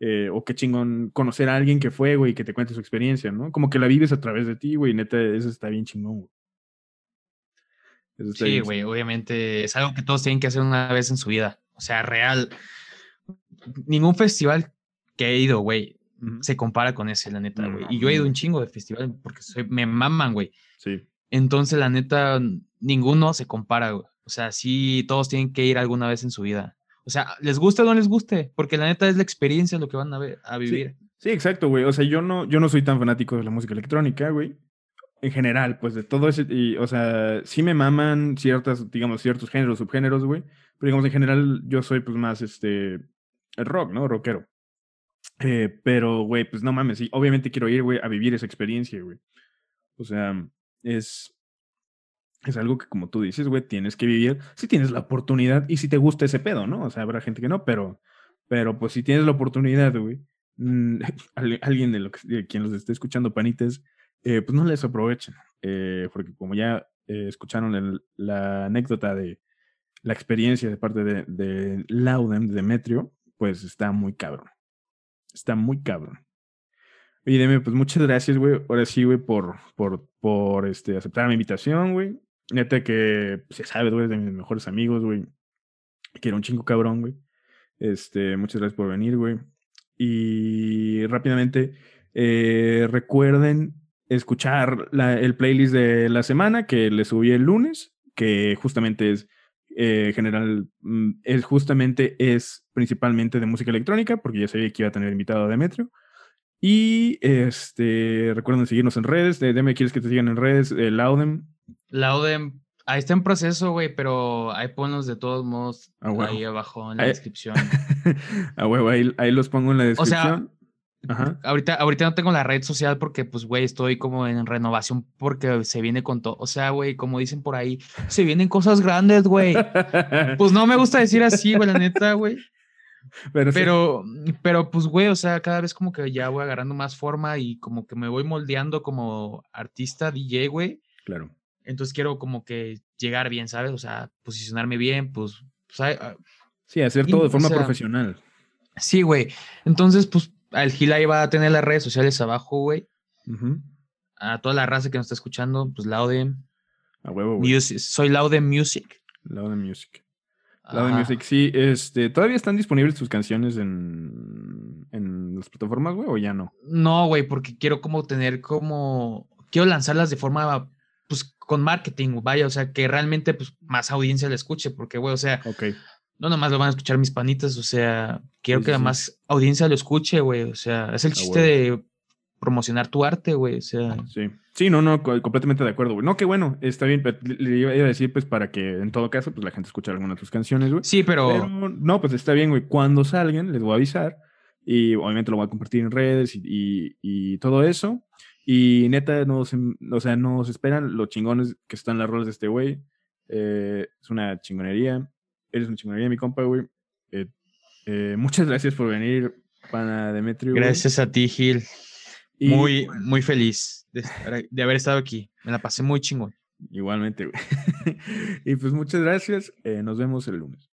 eh, o qué chingón conocer a alguien que fue, güey, y que te cuente su experiencia, ¿no? Como que la vives a través de ti, güey, neta, eso está bien chingón, güey. Sí, güey, obviamente es algo que todos tienen que hacer una vez en su vida. O sea, real ningún festival que he ido, güey, uh -huh. se compara con ese, la neta, güey. Y yo he ido un chingo de festivales porque soy, me maman, güey. Sí. Entonces, la neta, ninguno se compara, güey. O sea, sí, todos tienen que ir alguna vez en su vida. O sea, les guste o no les guste, porque la neta es la experiencia lo que van a, ver, a vivir. Sí, sí, exacto, güey. O sea, yo no, yo no soy tan fanático de la música electrónica, güey. En general, pues de todo ese, y, o sea, sí me maman ciertas, digamos, ciertos géneros, subgéneros, güey. Pero digamos, en general, yo soy pues más, este, el rock, ¿no? Rockero. Eh, pero, güey, pues no mames, sí, obviamente quiero ir, güey, a vivir esa experiencia, güey. O sea, es, es algo que, como tú dices, güey, tienes que vivir si tienes la oportunidad y si te gusta ese pedo, ¿no? O sea, habrá gente que no, pero, pero pues si tienes la oportunidad, güey, mm, alguien de, que, quien los esté escuchando, panites, eh, pues no les aprovechen, eh, porque como ya escucharon la anécdota de la experiencia de parte de, de Laudem, de Demetrio, pues está muy cabrón. Está muy cabrón. Oye, Deme, pues muchas gracias, güey. Ahora sí, güey, por, por, por este, aceptar mi invitación, güey. Neta que, se sabe, güey, de mis mejores amigos, güey. Que era un chingo cabrón, güey. Este, muchas gracias por venir, güey. Y rápidamente, eh, recuerden escuchar la, el playlist de la semana que le subí el lunes, que justamente es eh, general, mm, es justamente es principalmente de música electrónica, porque ya sabía que iba a tener invitado a Demetrio. Y este, recuerden seguirnos en redes. Deme, ¿quieres que te sigan en redes? Eh, Laudem. Laudem, ahí está en proceso, güey, pero ahí ponlos de todos modos ahí abajo en la descripción. a huevo, ahí, ahí, los pongo en la descripción. Ahorita, ahorita no tengo la red social porque, pues, güey, estoy como en renovación porque se viene con todo. O sea, güey, como dicen por ahí, se vienen cosas grandes, güey. pues no me gusta decir así, güey, la neta, güey. Pero, pero, pero, pues, güey, o sea, cada vez como que ya voy agarrando más forma y como que me voy moldeando como artista DJ, güey. Claro. Entonces quiero como que llegar bien, ¿sabes? O sea, posicionarme bien, pues. pues sí, hacer todo de forma profesional. Sí, güey. Entonces, pues el Gil ahí va a tener las redes sociales abajo, güey. A toda la raza que nos está escuchando, pues Laudem. A huevo, güey. Soy Laudem Music. Laudem Music. Laudem Music, sí. Este, ¿Todavía están disponibles tus canciones en, en las plataformas, güey, o ya no? No, güey, porque quiero como tener como... Quiero lanzarlas de forma, pues, con marketing, vaya, o sea, que realmente, pues, más audiencia la escuche, porque, güey, o sea... No nomás lo van a escuchar mis panitas, o sea, quiero que la más audiencia lo escuche, güey, o sea, es el ah, chiste de promocionar tu arte, güey, o sea. Sí, sí, no, no, completamente de acuerdo, güey. No, qué bueno, está bien, le iba a decir, pues, para que en todo caso, pues, la gente escuche alguna de tus canciones, güey. Sí, pero... No, pues, está bien, güey, cuando salgan, les voy a avisar, y obviamente lo voy a compartir en redes y, y, todo eso, y neta, nos, o sea, nos esperan los chingones que están las rolas de este güey, eh, es una chingonería, Eres una chingonería, mi compa, güey. Eh, eh, muchas gracias por venir, pana Demetrio. Gracias a ti, Gil. muy, muy feliz de, haber estado aquí. Me la pasé muy chingón. Igualmente, güey. y pues muchas gracias. Eh, nos vemos el lunes.